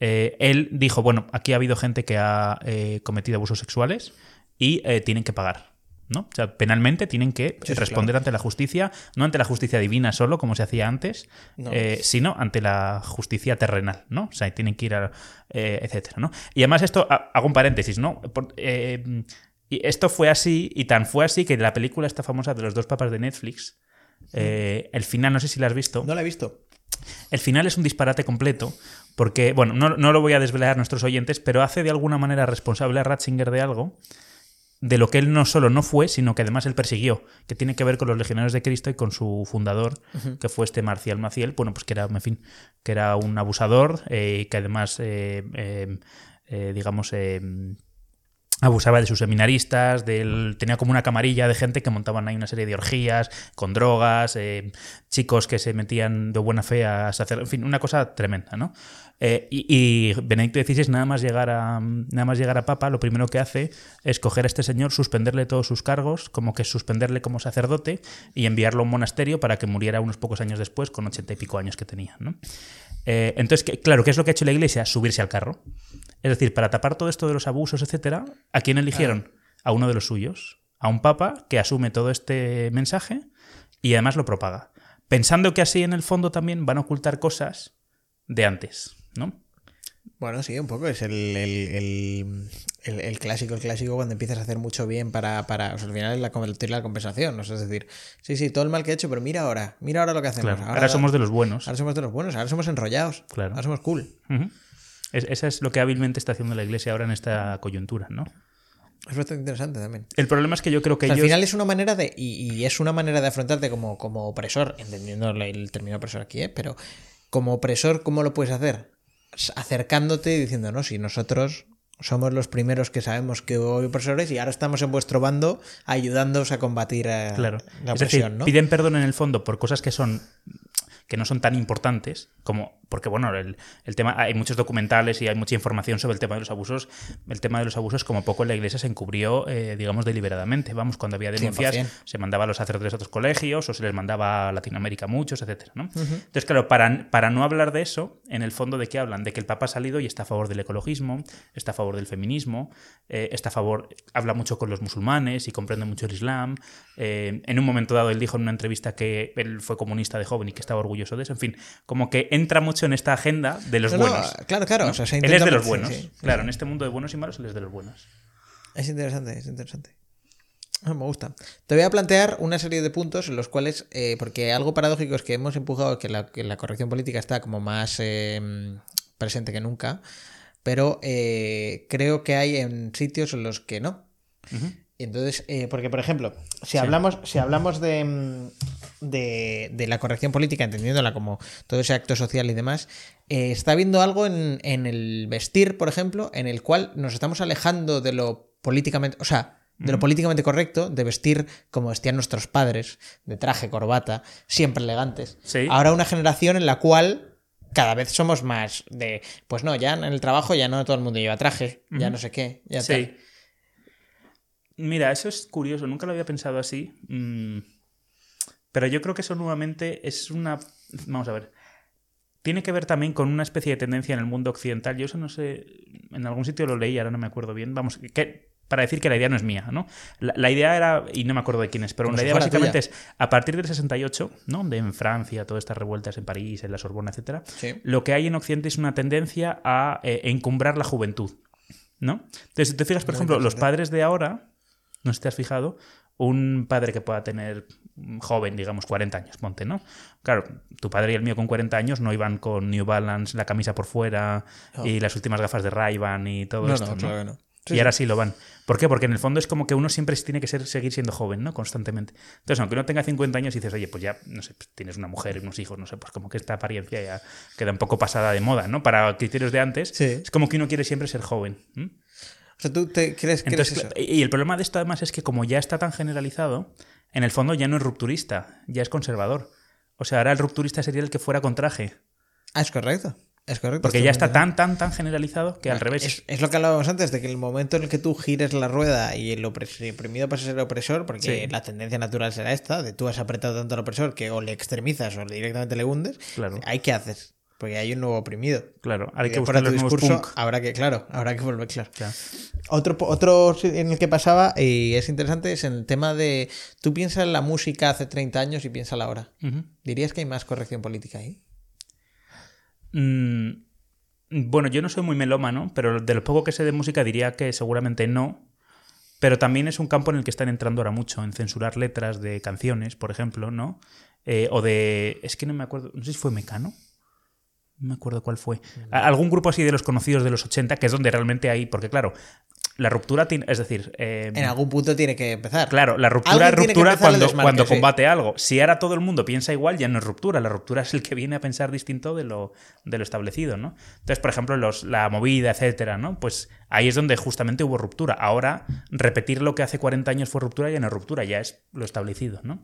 eh, él dijo, bueno, aquí ha habido gente que ha eh, cometido abusos sexuales y eh, tienen que pagar. ¿no? O sea, penalmente tienen que Sí, responder ante la justicia, no ante la justicia divina solo, como se hacía antes, No. eh, sino ante la justicia terrenal, ¿no? O sea, tienen que ir a. eh, etcétera, ¿no? Y además, esto, ha- hago un paréntesis, ¿no? Por- eh, y esto fue así, y tan fue así que la película esta famosa de los dos papas de Netflix, el final, no sé si la has visto. No la he visto. El final es un disparate completo, porque, bueno, no, no lo voy a desvelar a nuestros oyentes, pero hace de alguna manera responsable a Ratzinger de algo de lo que él no solo no fue, sino que además él persiguió, que tiene que ver con los legionarios de Cristo y con su fundador, que fue este Marcial Maciel, bueno, pues que era, en fin, que era un abusador, eh, que además, eh, eh, eh, digamos, eh, abusaba de sus seminaristas, tenía como una camarilla de gente que montaban ahí una serie de orgías con drogas, eh, chicos que se metían de buena fe a hacer, en fin, una cosa tremenda, ¿no? Eh, y, y Benedicto XVI nada más llegar a nada más llegar a Papa, lo primero que hace es coger a este señor, suspenderle todos sus cargos, como que suspenderle como sacerdote y enviarlo a un monasterio para que muriera unos pocos años después, con ochenta y pico años que tenía, ¿no? Eh, entonces, ¿qué- claro, ¿qué es lo que ha hecho la Iglesia? Subirse al carro. Es decir, para tapar todo esto de los abusos, etcétera, ¿a quién eligieron? A uno de los suyos, a un papa que asume todo este mensaje y además lo propaga, pensando que así en el fondo también van a ocultar cosas de antes, ¿no? Bueno, sí, un poco. Es el, el, el, clásico, el clásico cuando empiezas a hacer mucho bien para. para o sea, al final es la, convertir la compensación. O sea, es decir, sí, sí, todo el mal que he hecho, pero mira ahora, mira ahora lo que hacemos. Claro, ahora somos de los buenos. Ahora somos de los buenos, ahora somos enrollados. Claro. Ahora somos cool. Ujú. Es- esa es lo que hábilmente está haciendo la Iglesia ahora en esta coyuntura, ¿no? Es bastante interesante también. El problema es que yo creo que O sea, ellos... Al final es una manera de. Y, y es una manera de afrontarte como, como opresor, entendiendo el- el término opresor aquí, ¿eh? Pero como opresor, ¿cómo lo puedes hacer? Acercándote y diciendo, no, si nosotros somos los primeros que sabemos que hay opresores y ahora estamos en vuestro bando ayudándoos a combatir a Claro. la decir, opresión, ¿no? piden perdón en el fondo por cosas que son que no son tan importantes como porque bueno el, el tema hay muchos documentales y hay mucha información sobre el tema de los abusos el tema de los abusos como poco la iglesia se encubrió eh, digamos deliberadamente vamos cuando había denuncias 100%. se mandaba a los sacerdotes a otros colegios o se les mandaba a Latinoamérica a muchos etcétera ¿no? entonces claro para, para no hablar de eso en el fondo de qué hablan de que el papa ha salido y está a favor del ecologismo está a favor del feminismo eh, está a favor habla mucho con los musulmanes y comprende mucho el islam eh, en un momento dado él dijo en una entrevista que él fue comunista de joven y que estaba orgulloso de eso. En fin, como que entra mucho en esta agenda de los No, no, buenos. claro, claro, ¿no? o sea, se él es de los buenos. sí, sí. claro, en este mundo de buenos y malos, él es de los buenos. Es interesante, es interesante. Ah, Me gusta. Te voy a plantear una serie de puntos en los cuales, eh, porque algo paradójico es que hemos empujado que la, que la corrección política está como más eh, presente que nunca, pero eh, creo que hay en sitios en los que no. Y entonces, eh, porque por ejemplo, si hablamos, si hablamos de, mm, de, de la corrección política, entendiéndola como todo ese acto social y demás, eh, está habiendo algo en, en el vestir, por ejemplo, en el cual nos estamos alejando de lo políticamente, o sea, de lo políticamente correcto, de vestir como vestían nuestros padres, de traje, corbata, siempre elegantes. Sí. Ahora una generación en la cual cada vez somos más de, pues no, ya en el trabajo ya no todo el mundo lleva traje, ya no sé qué, ya tal. Mira, eso es curioso, nunca lo había pensado así. Mm, Pero yo creo que eso nuevamente es una. Vamos a ver. Tiene que ver también con una especie de tendencia en el mundo occidental. Yo eso no sé. En algún sitio lo leí, ahora no me acuerdo bien. Vamos, que, para decir que la idea no es mía, ¿no? La, la idea era, y no me acuerdo de quién es, pero Como la idea básicamente tuya. es, a partir del 68, ¿no? De en Francia, todas estas revueltas en París, en la Sorbona, etcétera, Sí. lo que hay en Occidente es una tendencia a eh, encumbrar la juventud, ¿no? Entonces, si te fijas, por Muy ejemplo, los padres de ahora, no sé si te has fijado, un padre que pueda tener mm, joven, digamos, 40 años, ponte, ¿no? Claro, tu padre y el mío con 40 años no iban con New Balance, la camisa por fuera y las últimas gafas de Ray-Ban y todo No, esto, no, ¿no? claro que no. Sí, y ahora sí lo van. ¿Por qué? Porque en el fondo es como que uno siempre tiene que ser, seguir siendo joven, ¿no? Constantemente. Entonces, aunque uno tenga 50 años y dices, oye, pues ya, no sé, pues tienes una mujer y unos hijos, no sé, pues como que esta apariencia ya queda un poco pasada de moda, ¿no? Para criterios de antes, Sí. es como que uno quiere siempre ser joven. O sea, tú te crees que eres Entonces, eso. y el problema de esto además es que como ya está tan generalizado, en el fondo ya no es rupturista, ya es conservador. O sea, ahora el rupturista sería el que fuera con traje. Ah, es correcto. Es correcto. Porque ya está tan, tan, tan generalizado que al revés. Es, es lo que hablábamos antes, de que el momento en el que tú gires la rueda y el el oprimido pasa a ser opresor, porque Sí. la tendencia natural será esta, de tú has apretado tanto al opresor que o le extremizas o directamente le hundes, Claro. hay que hacer, porque hay un nuevo oprimido. Claro, hay Y que buscar los nuevos discurso, punk. habrá que, claro, habrá que volver claro. Claro. Otro, otro en el que pasaba, y es interesante, es en el tema de. Tú piensas en la música hace 30 años y piensas ahora. Ujú. ¿Dirías que hay más corrección política ahí? Mm, bueno, yo no soy muy melómano, pero de lo poco que sé de música diría que seguramente no. Pero también es un campo en el que están entrando ahora mucho, en censurar letras de canciones, por ejemplo, ¿no? Eh, o de. Es que no me acuerdo. No sé si fue Mecano. No me acuerdo cuál fue. Algún grupo así de los conocidos de los 80, que es donde realmente hay. Porque, claro, la ruptura tiene. Es decir. eh, En algún punto tiene que empezar. Claro, la ruptura es ruptura cuando, desmarque, cuando sí. combate algo. Si ahora todo el mundo piensa igual, ya no es ruptura. La ruptura es el que viene a pensar distinto de lo, de lo establecido, ¿no? Entonces, por ejemplo, los, la movida, etcétera, ¿no? Pues ahí es donde justamente hubo ruptura. Ahora, repetir lo que hace 40 años fue ruptura ya no es ruptura, ya es lo establecido, ¿no?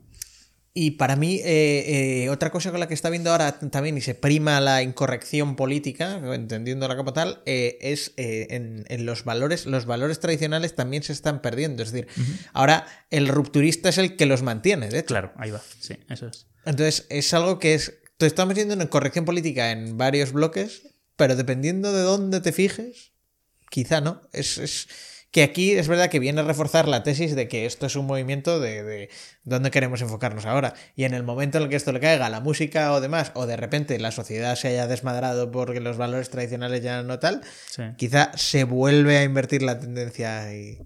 Y para mí, eh, eh, otra cosa con la que está viendo ahora también y se prima la incorrección política, entendiéndola como tal, eh, es en, en los valores, los valores tradicionales también se están perdiendo. Es decir, ahora el rupturista es el que los mantiene, de hecho. Claro, ahí va. Sí, eso es. Entonces, es algo que es. Te estamos viendo en corrección política en varios bloques, pero dependiendo de dónde te fijes, quizá no. Es, es que aquí es verdad que viene a reforzar la tesis de que esto es un movimiento de, de dónde queremos enfocarnos ahora. Y en el momento en el que esto le caiga a la música o demás, o de repente la sociedad se haya desmadrado porque los valores tradicionales ya no tal, Sí. quizá se vuelve a invertir la tendencia y.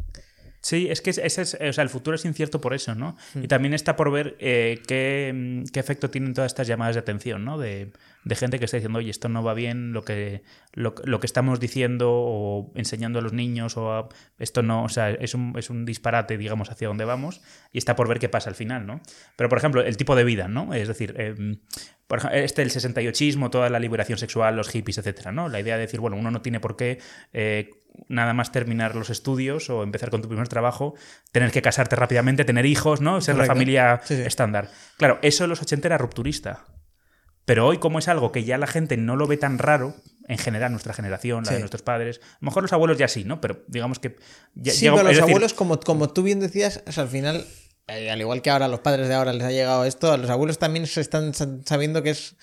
Sí, es que ese es, o sea, el futuro es incierto por eso, ¿no? Y también está por ver eh, qué, qué efecto tienen todas estas llamadas de atención, ¿no? De, de gente que está diciendo, oye, esto no va bien, lo que, lo, lo que estamos diciendo o enseñando a los niños, o a- esto no, o sea, es un, es un disparate, digamos, hacia dónde vamos, y está por ver qué pasa al final, ¿no? Pero, por ejemplo, el tipo de vida, ¿no? Es decir, em, por ejemplo, este el 68ismo, toda la liberación sexual, los hippies, etcétera, ¿no? La idea de decir, bueno, uno no tiene por qué eh, nada más terminar los estudios o empezar con tu primer trabajo, tener que casarte rápidamente, tener hijos, ¿no? Ser la familia Sí, sí. estándar. Claro, eso en los 80 era rupturista. Pero hoy, como es algo que ya la gente no lo ve tan raro, en general, nuestra generación, la de nuestros padres, a lo mejor los abuelos ya sí, ¿no? Pero digamos que. Ya, Sí, pero los decir, abuelos, como, como tú bien decías, o sea, al final, eh, al igual que ahora a los padres de ahora les ha llegado esto, a los abuelos también se están sa- sabiendo que es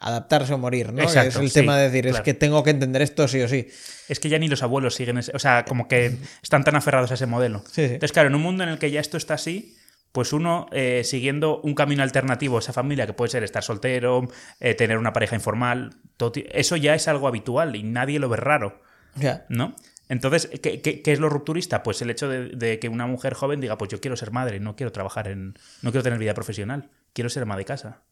adaptarse o morir, ¿no? Exacto, es el sí, tema de decir, es que tengo que entender esto sí o sí. Es que ya ni los abuelos siguen ese. O sea, como que están tan aferrados a ese modelo. Sí, sí. Entonces, claro, en un mundo en el que ya esto está así, pues uno eh, siguiendo un camino alternativo a esa familia, que puede ser estar soltero, eh, tener una pareja informal, todo eso ya es algo habitual y nadie lo ve raro, Ya. ¿no? Entonces, ¿qué, qué- qué es lo rupturista? Pues el hecho de, de que una mujer joven diga, pues yo quiero ser madre, no quiero trabajar en. no quiero tener vida profesional, quiero ser ama de casa.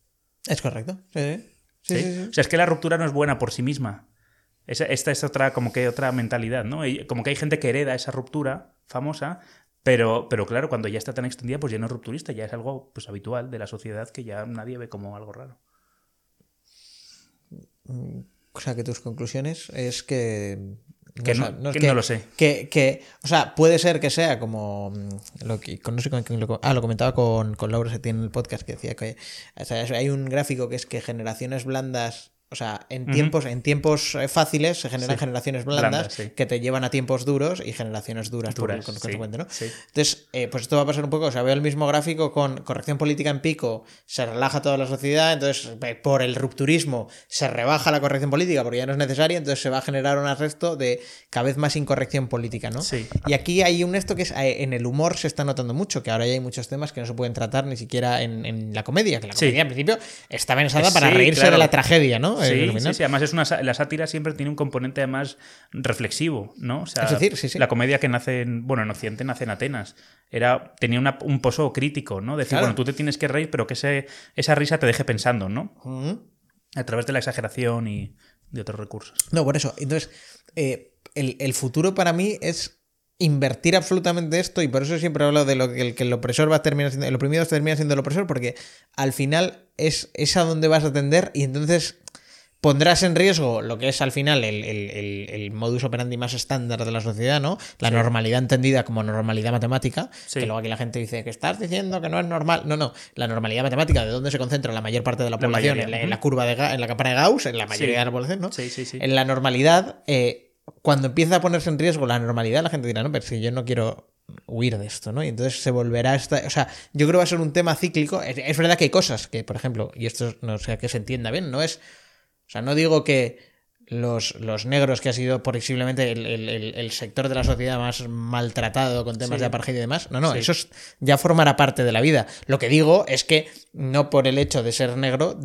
Es correcto. Sí, sí. Sí. O sea, es que la ruptura no es buena por sí misma. Esa- esta es otra, como que otra mentalidad, ¿no? Como que hay gente que hereda esa ruptura famosa, pero, pero claro, cuando ya está tan extendida, pues ya no es rupturista, ya es algo pues, habitual de la sociedad que ya nadie ve como algo raro. O sea, que tus conclusiones es que... Que no- que no lo sé. Que, que- o sea, puede ser que sea como mm, lo que no sé con quién lo, ah, lo comentaba con, con Laura Seti en el podcast que decía que o sea, hay un gráfico que es que generaciones blandas, o sea, en tiempos, en tiempos eh, fáciles se generan Sí. generaciones blandas, Blandas, sí. que te llevan a tiempos duros y generaciones duras, por Duras, con- sí, consecuente, ¿no? Entonces, eh, pues esto va a pasar un poco, o sea, veo el mismo gráfico con corrección política en pico, se relaja toda la sociedad, entonces eh, por el rupturismo se rebaja la corrección política porque ya no es necesaria, entonces se va a generar un arresto de cada vez más incorrección política, ¿no? Sí. Y aquí hay un esto que es, eh, en el humor se está notando mucho, que ahora ya hay muchos temas que no se pueden tratar ni siquiera en, en la comedia, que la comedia al principio está pensada para reírse claro. de la tragedia, ¿no? Sí, sí, además es una la sátira siempre tiene un componente además reflexivo, ¿no? O sea, Es decir, sí, sí. la comedia que nace en, bueno, en Occidente nace en Atenas, era tenía una- un pozo crítico, ¿no? Decir, Claro. bueno, tú te tienes que reír, pero que ese, esa risa te deje pensando, ¿no? A través de la exageración y de otros recursos. No, por eso. Entonces, eh, el, el futuro para mí es invertir absolutamente esto y por eso siempre hablo de lo que el, que el opresor va a terminar siendo, el oprimido termina siendo el opresor porque al final es, es a donde vas a tender y entonces pondrás en riesgo lo que es al final el, el- el- el modus operandi más estándar de la sociedad, ¿no? La normalidad entendida como normalidad matemática, Sí. que luego aquí la gente dice que estás diciendo que no es normal. No, no, la normalidad matemática, de dónde se concentra la mayor parte de la La población, en, la, en ujú. la curva de en la cámara de Gauss, en la mayoría Sí. de la población, ¿no? Sí, sí, sí. En la normalidad, eh, cuando empieza a ponerse en riesgo la normalidad, la gente dirá, no, pero si yo no quiero huir de esto, ¿no? Y entonces se volverá esta... O sea, yo creo que va a ser un tema cíclico. Es, es verdad que hay cosas que, por ejemplo, y esto no sé que se entienda bien, no es... O sea, no digo que los, los negros, que ha sido posiblemente el, el- el- sector de la sociedad más maltratado con temas Sí. de apartheid y demás, no, no, Sí. eso es- ya formará parte de la vida. Lo que digo es que no por el hecho de ser negro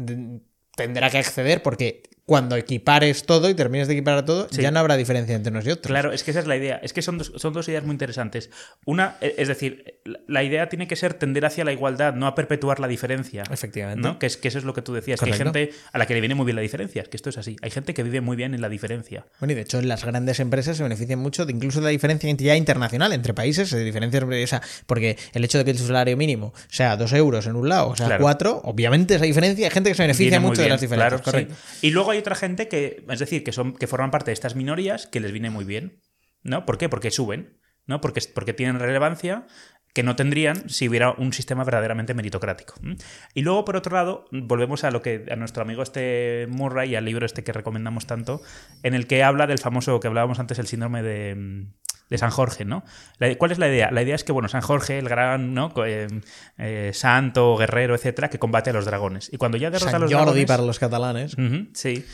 tendrá que acceder porque cuando equipares todo y termines de equiparar todo, Sí. ya no habrá diferencia entre unos y otros. Claro, es que esa es la idea. Es que son dos, son dos ideas muy interesantes. Una, e- es decir, la- idea tiene que ser tender hacia la igualdad, no a perpetuar la diferencia. Efectivamente. ¿no? Que, es, que eso es lo que tú decías, que hay gente a la que le viene muy bien la diferencia, es que esto es así. Hay gente que vive muy bien en la diferencia. Bueno, y de hecho las grandes empresas se benefician mucho de incluso de la diferencia ya internacional entre países, se diferencia o sea, porque el hecho de que el salario mínimo sea dos euros en un lado, o sea, Claro. cuatro, obviamente esa diferencia, hay gente que se beneficia Viene mucho de las diferencias, claro, correcto. sí. Y luego hay otra gente que, es decir, que son que forman parte de estas minorías que les viene muy bien. ¿No? ¿Por qué? Porque suben, ¿no? Porque, porque tienen relevancia que no tendrían si hubiera un sistema verdaderamente meritocrático. Y luego, por otro lado, volvemos a lo que a nuestro amigo este Murray y al libro este que recomendamos tanto, en el que habla del famoso que hablábamos antes, el síndrome de, mm, de San Jorge, ¿no? La- ¿Cuál es la idea? La idea es que, bueno, San Jorge, el gran ¿no? Eh, eh, santo, guerrero, etcétera, que combate a los dragones. Y cuando ya derrota a los Jordi dragones. para los catalanes. Sí.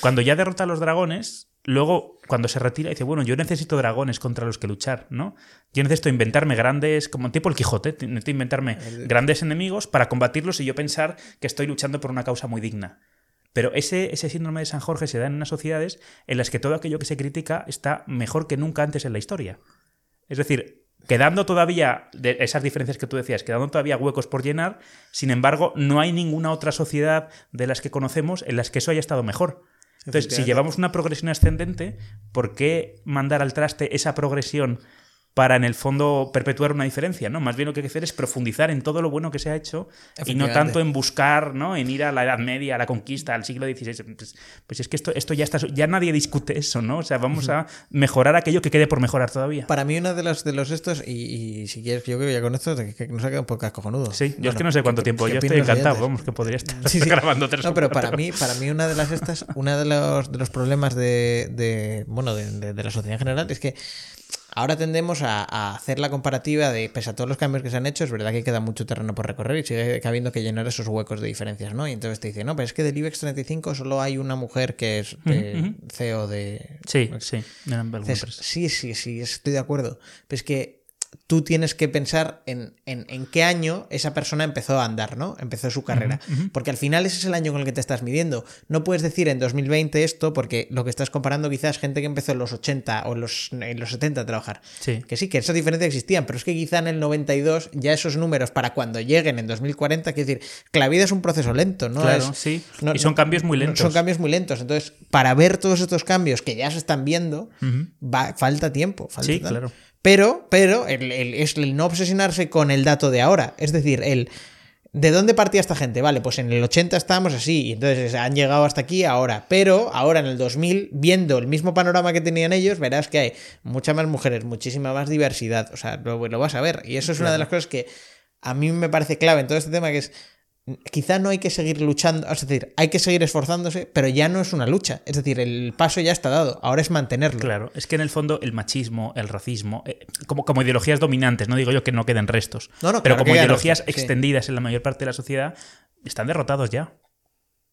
Cuando ya derrota a los dragones, luego cuando se retira dice, bueno, yo necesito dragones contra los que luchar, ¿no? Yo necesito inventarme grandes, como tipo el Quijote, te- necesito inventarme grandes enemigos para combatirlos y yo pensar que estoy luchando por una causa muy digna. Pero ese, ese síndrome de San Jorge se da en unas sociedades en las que todo aquello que se critica está mejor que nunca antes en la historia. Es decir, quedando todavía, de esas diferencias que tú decías, quedando todavía huecos por llenar, sin embargo, no hay ninguna otra sociedad de las que conocemos en las que eso haya estado mejor. Entonces, si llevamos una progresión ascendente, ¿por qué mandar al traste esa progresión para, en el fondo, perpetuar una diferencia? ¿no? Más bien lo que hay que hacer es profundizar en todo lo bueno que se ha hecho y no tanto en buscar, ¿no? en ir a la Edad Media, a la conquista, al siglo XVI. Pues, pues es que esto, esto ya está, ya nadie discute eso, ¿no? O sea, vamos a mejorar aquello que quede por mejorar todavía. Para mí, uno de los, de los estos, y, y si quieres, yo creo que ya con esto, que, que nos ha quedado un podcast cojonudo. Sí, yo es que no sé cuánto ¿qué- tiempo, yo estoy encantado, vamos, que podría estar Sí, sí. grabando tres No, pero para mí, para mí una de las estas, uno de los, de los problemas de, de, bueno, de, de- de la sociedad en general es que ahora tendemos a, a hacer la comparativa de, pese a todos los cambios que se han hecho, es verdad que queda mucho terreno por recorrer y sigue habiendo que llenar esos huecos de diferencias, ¿no? Y entonces te dice, no, pero es que del IBEX 35 solo hay una mujer que es eh, Ujú, ujú. CEO de... Sí, sí, de sí, sí, sí, estoy de acuerdo. Pero es que tú tienes que pensar en, en- en qué año esa persona empezó a andar, ¿no? Empezó su carrera. Porque al final ese es el año con el que te estás midiendo. No puedes decir en 2020 esto porque lo que estás comparando quizás es gente que empezó en los 80 o en los, en los 70 a trabajar. Sí. Que sí, que esas diferencias existían, pero es que quizá en el 92 ya esos números para cuando lleguen en 2040, quiero decir, que la vida es un proceso lento, ¿no? Claro, Es- sí. no- y son no- cambios muy lentos. Son cambios muy lentos. Entonces, para ver todos estos cambios que ya se están viendo, va- falta tiempo. falta Sí, tal. claro. Pero, pero el, el- es el no obsesionarse con el dato de ahora. Es decir, el. ¿De dónde partía esta gente? Vale, pues en el 80 estábamos así, y entonces han llegado hasta aquí ahora. Pero ahora en el 2000, viendo el mismo panorama que tenían ellos, verás que hay muchas más mujeres, muchísima más diversidad. O sea, lo, lo vas a ver. Y eso es una de las cosas que a mí me parece clave en todo este tema, que es quizá no hay que seguir luchando, es decir, hay que seguir esforzándose, pero ya no es una lucha. Es decir, el paso ya está dado, ahora es mantenerlo. Claro, es que en el fondo el machismo, el racismo, eh, como, como ideologías dominantes, no digo yo que no queden restos, No, no, pero claro como ideologías sí. extendidas en la mayor parte de la sociedad, están derrotados ya.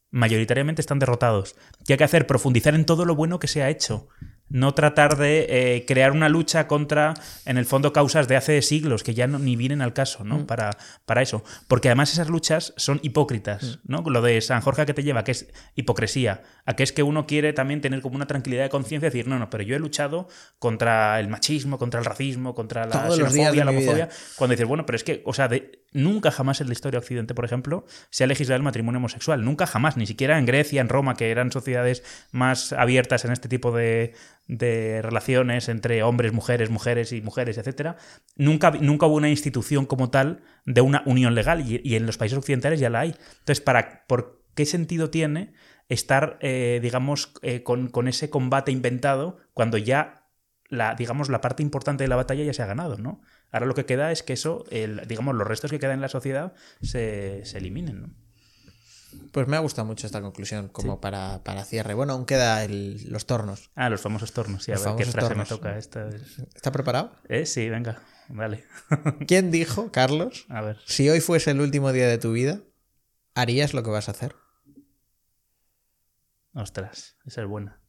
Mayoritariamente están derrotados. ¿Qué hay que hacer? Profundizar en todo lo bueno que se ha hecho. No tratar de eh, crear una lucha contra, en el fondo, causas de hace siglos que ya no, ni vienen al caso, Mm. ¿no? Para, para eso. Porque además esas luchas son hipócritas, Mm. ¿no? Lo de San Jorge que te lleva, que es hipocresía, a que es que uno quiere también tener como una tranquilidad de conciencia y decir, no, no, pero yo he luchado contra el machismo, contra el racismo, contra la Todos xenofobia, la homofobia. Cuando dices, bueno, pero es que, o sea, de, nunca jamás en la historia de Occidente, por ejemplo, se ha legislado el matrimonio homosexual. Nunca jamás, ni siquiera en Grecia, en Roma, que eran sociedades más abiertas en este tipo de, de relaciones entre hombres, mujeres, mujeres y mujeres, etcétera. Nunca, nunca hubo una institución como tal de una unión legal y, y en los países occidentales ya la hay. Entonces, para, por, ¿qué sentido tiene estar, eh, digamos, eh, con, con ese combate inventado cuando ya la, digamos, la parte importante de la batalla ya se ha ganado, ¿no? Ahora lo que queda es que eso, el, digamos, los restos que quedan en la sociedad se, se eliminen, ¿no? Pues me ha gustado mucho esta conclusión como para, para cierre. Bueno, aún queda el- los tornos. Ah, los famosos tornos, sí, a Los ver qué frase tornos. me toca. Esta es- ¿Está preparado? Eh, sí, venga, vale. ¿Quién dijo, Carlos, a ver. si hoy fuese el último día de tu vida, harías lo que vas a hacer? Ostras, esa es buena.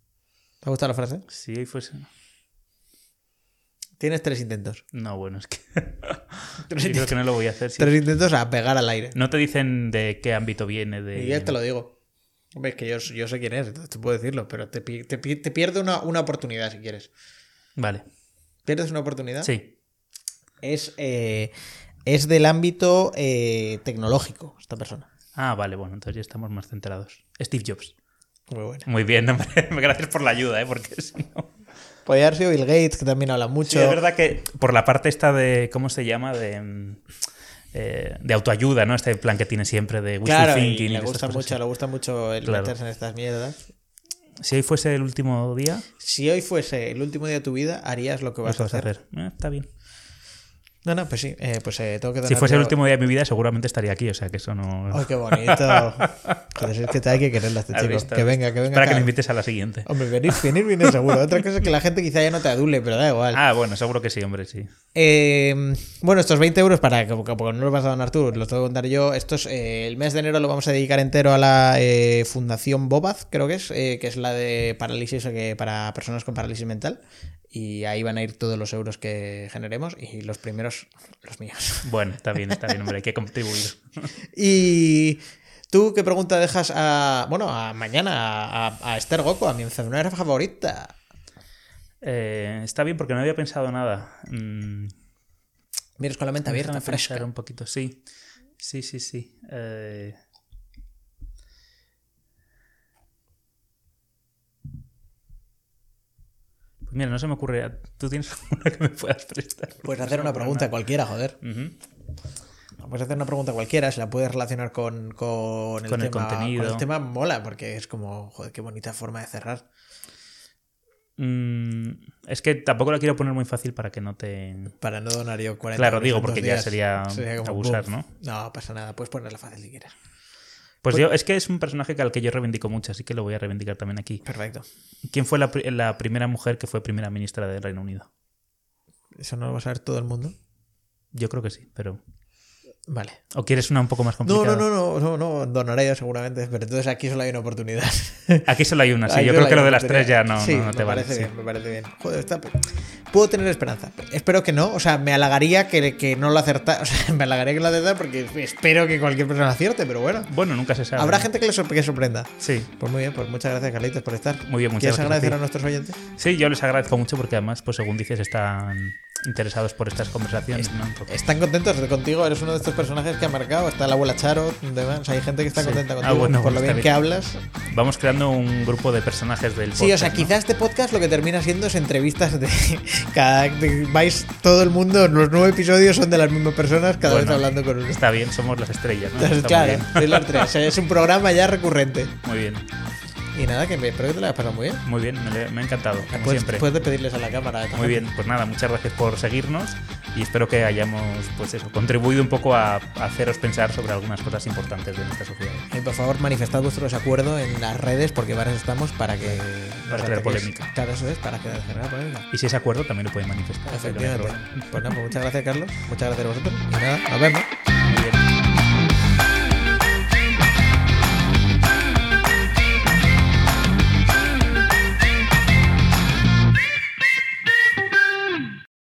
¿Te ha gustado la frase? Si hoy fuese... Tienes tres intentos. No, bueno, es que... Tres, Yo creo intentos, que no lo voy a hacer. sí. tres intentos a pegar al aire. No te dicen de qué ámbito viene, de... Y ya te lo digo. Hombre, es que yo, yo sé quién es, entonces te puedo decirlo, pero te, te, pi- te pierde una, una oportunidad si quieres. Vale, ¿Pierdes una oportunidad? sí. Es, eh, es del ámbito eh, tecnológico, esta persona. Ah, vale, bueno, entonces ya estamos más centrados. Steve Jobs. Muy buena. Muy bien, hombre. Gracias por la ayuda, ¿eh? Porque si no... Podría haber sido Bill Gates, que también habla mucho. Sí, es verdad que por la parte esta de... ¿Cómo se llama? De... eh, de autoayuda, ¿no? Este plan que tiene siempre de wishful Claro, y thinking. y le estas gusta mucho, le gusta mucho el Claro. meterse en estas mierdas. Si hoy fuese el último día, Si hoy fuese el último día de tu vida, harías lo que vas ¿qué a vas a hacer. hacer? Eh, está bien. No, no, pues sí, eh, pues eh, tengo que Si donar fuese el último día de mi vida, seguramente estaría aquí, o sea que eso no... ¡Ay, qué bonito! Joder, es que te hay que quererla este chico. visto, que venga, que venga. Para que me invites a la siguiente. Hombre, venir, venir viene seguro. Otra cosa es que la gente quizá ya no te adule, pero da igual. Ah, bueno, seguro que sí, hombre, sí. Eh, bueno, estos 20 euros, para que porque no los vas a donar tú, los tengo que contar yo. Estos, eh, el mes de enero lo vamos a dedicar entero a la Fundación Bobaz, creo que es, que es la de parálisis o que para personas con parálisis mental. Y ahí van a ir todos los euros que generemos y los primeros, los míos. Bueno, está bien, está bien, hombre, hay que contribuir. Y tú, ¿qué pregunta dejas a, bueno, a mañana, a, a Esther Goco, a mi enfermera favorita? Eh, está bien porque no había pensado nada. Mm, Mires con la mente abierta, fresca. un poquito, sí. Sí, sí, sí. Eh, mira, no se me ocurre. ¿Tú tienes alguna que me puedas prestar? Puedes hacer una pregunta cualquiera, joder. Ujú. Puedes hacer una pregunta cualquiera, si la puedes relacionar con, con el, Con el tema, contenido. con el tema mola, porque es como, joder, qué bonita forma de cerrar. Mm, es que tampoco la quiero poner muy fácil para que no te. Para no donar yo 40 Claro, digo, porque ya días. sería abusar, boom. ¿no? No, pasa nada, puedes ponerla fácil si quieres. Pues yo, es que es un personaje al que yo reivindico mucho, así que lo voy a reivindicar también aquí. Perfecto. ¿Quién fue la, la primera mujer que fue primera ministra del Reino Unido? ¿Eso no lo va a saber todo el mundo? Yo creo que sí, pero. Vale. ¿O quieres una un poco más No, complicada? no, no, no, no, no, donaré yo seguramente, pero entonces aquí solo hay una oportunidad. Aquí solo hay una, sí. Yo creo que lo de las tres ya no, Sí, no, no te me vale. parece sí. bien, me parece bien. Joder, está... Puedo tener esperanza. Espero que no, o sea, me halagaría que, que no lo acertara, o sea, me halagaría que lo acertara porque espero que cualquier persona acierte, pero bueno. Bueno, nunca se sabe. Habrá gente que le que sorprenda. Sí, Pues muy bien, pues muchas gracias, Carlitos, por estar. muy bien, muchas ¿Quieres gracias. a agradecer a, nuestros oyentes? Sí, yo les agradezco mucho porque además, pues según dices, están interesados por estas conversaciones. Están contentos contigo, eres uno de estos personajes que ha marcado. Está la abuela Charo, demás. Hay gente que está Sí. contenta Ah, contigo bueno, por lo está bien bien. que hablas. Vamos creando un grupo de personajes del Sí, o sea, podcast, ¿no? quizás este podcast lo que termina siendo es entrevistas de cada de- vais todo el mundo, los nueve episodios son de las mismas personas, cada Bueno, vez hablando con uno. Está bien, somos las estrellas, ¿no? Entonces, claro, sois los tres. Es un programa ya recurrente. Muy bien, Y nada, que me, espero que te lo hayas pasado muy bien. muy bien, me, me ha encantado, como Puedes, siempre. puedes despedirles a la cámara. Muy bien, pues nada, muchas gracias por seguirnos y espero que hayamos, pues eso, contribuido un poco a, a haceros pensar sobre algunas cosas importantes de nuestra sociedad. Y por favor, manifestad vuestro desacuerdo en las redes, porque varias estamos para que. Para crear polémica. Claro, eso es, para que generar polémica. Y si es acuerdo, también lo pueden manifestar. Efectivamente. Pues nada, pues muchas gracias, Carlos. Muchas gracias a vosotros. Y nada, nos vemos.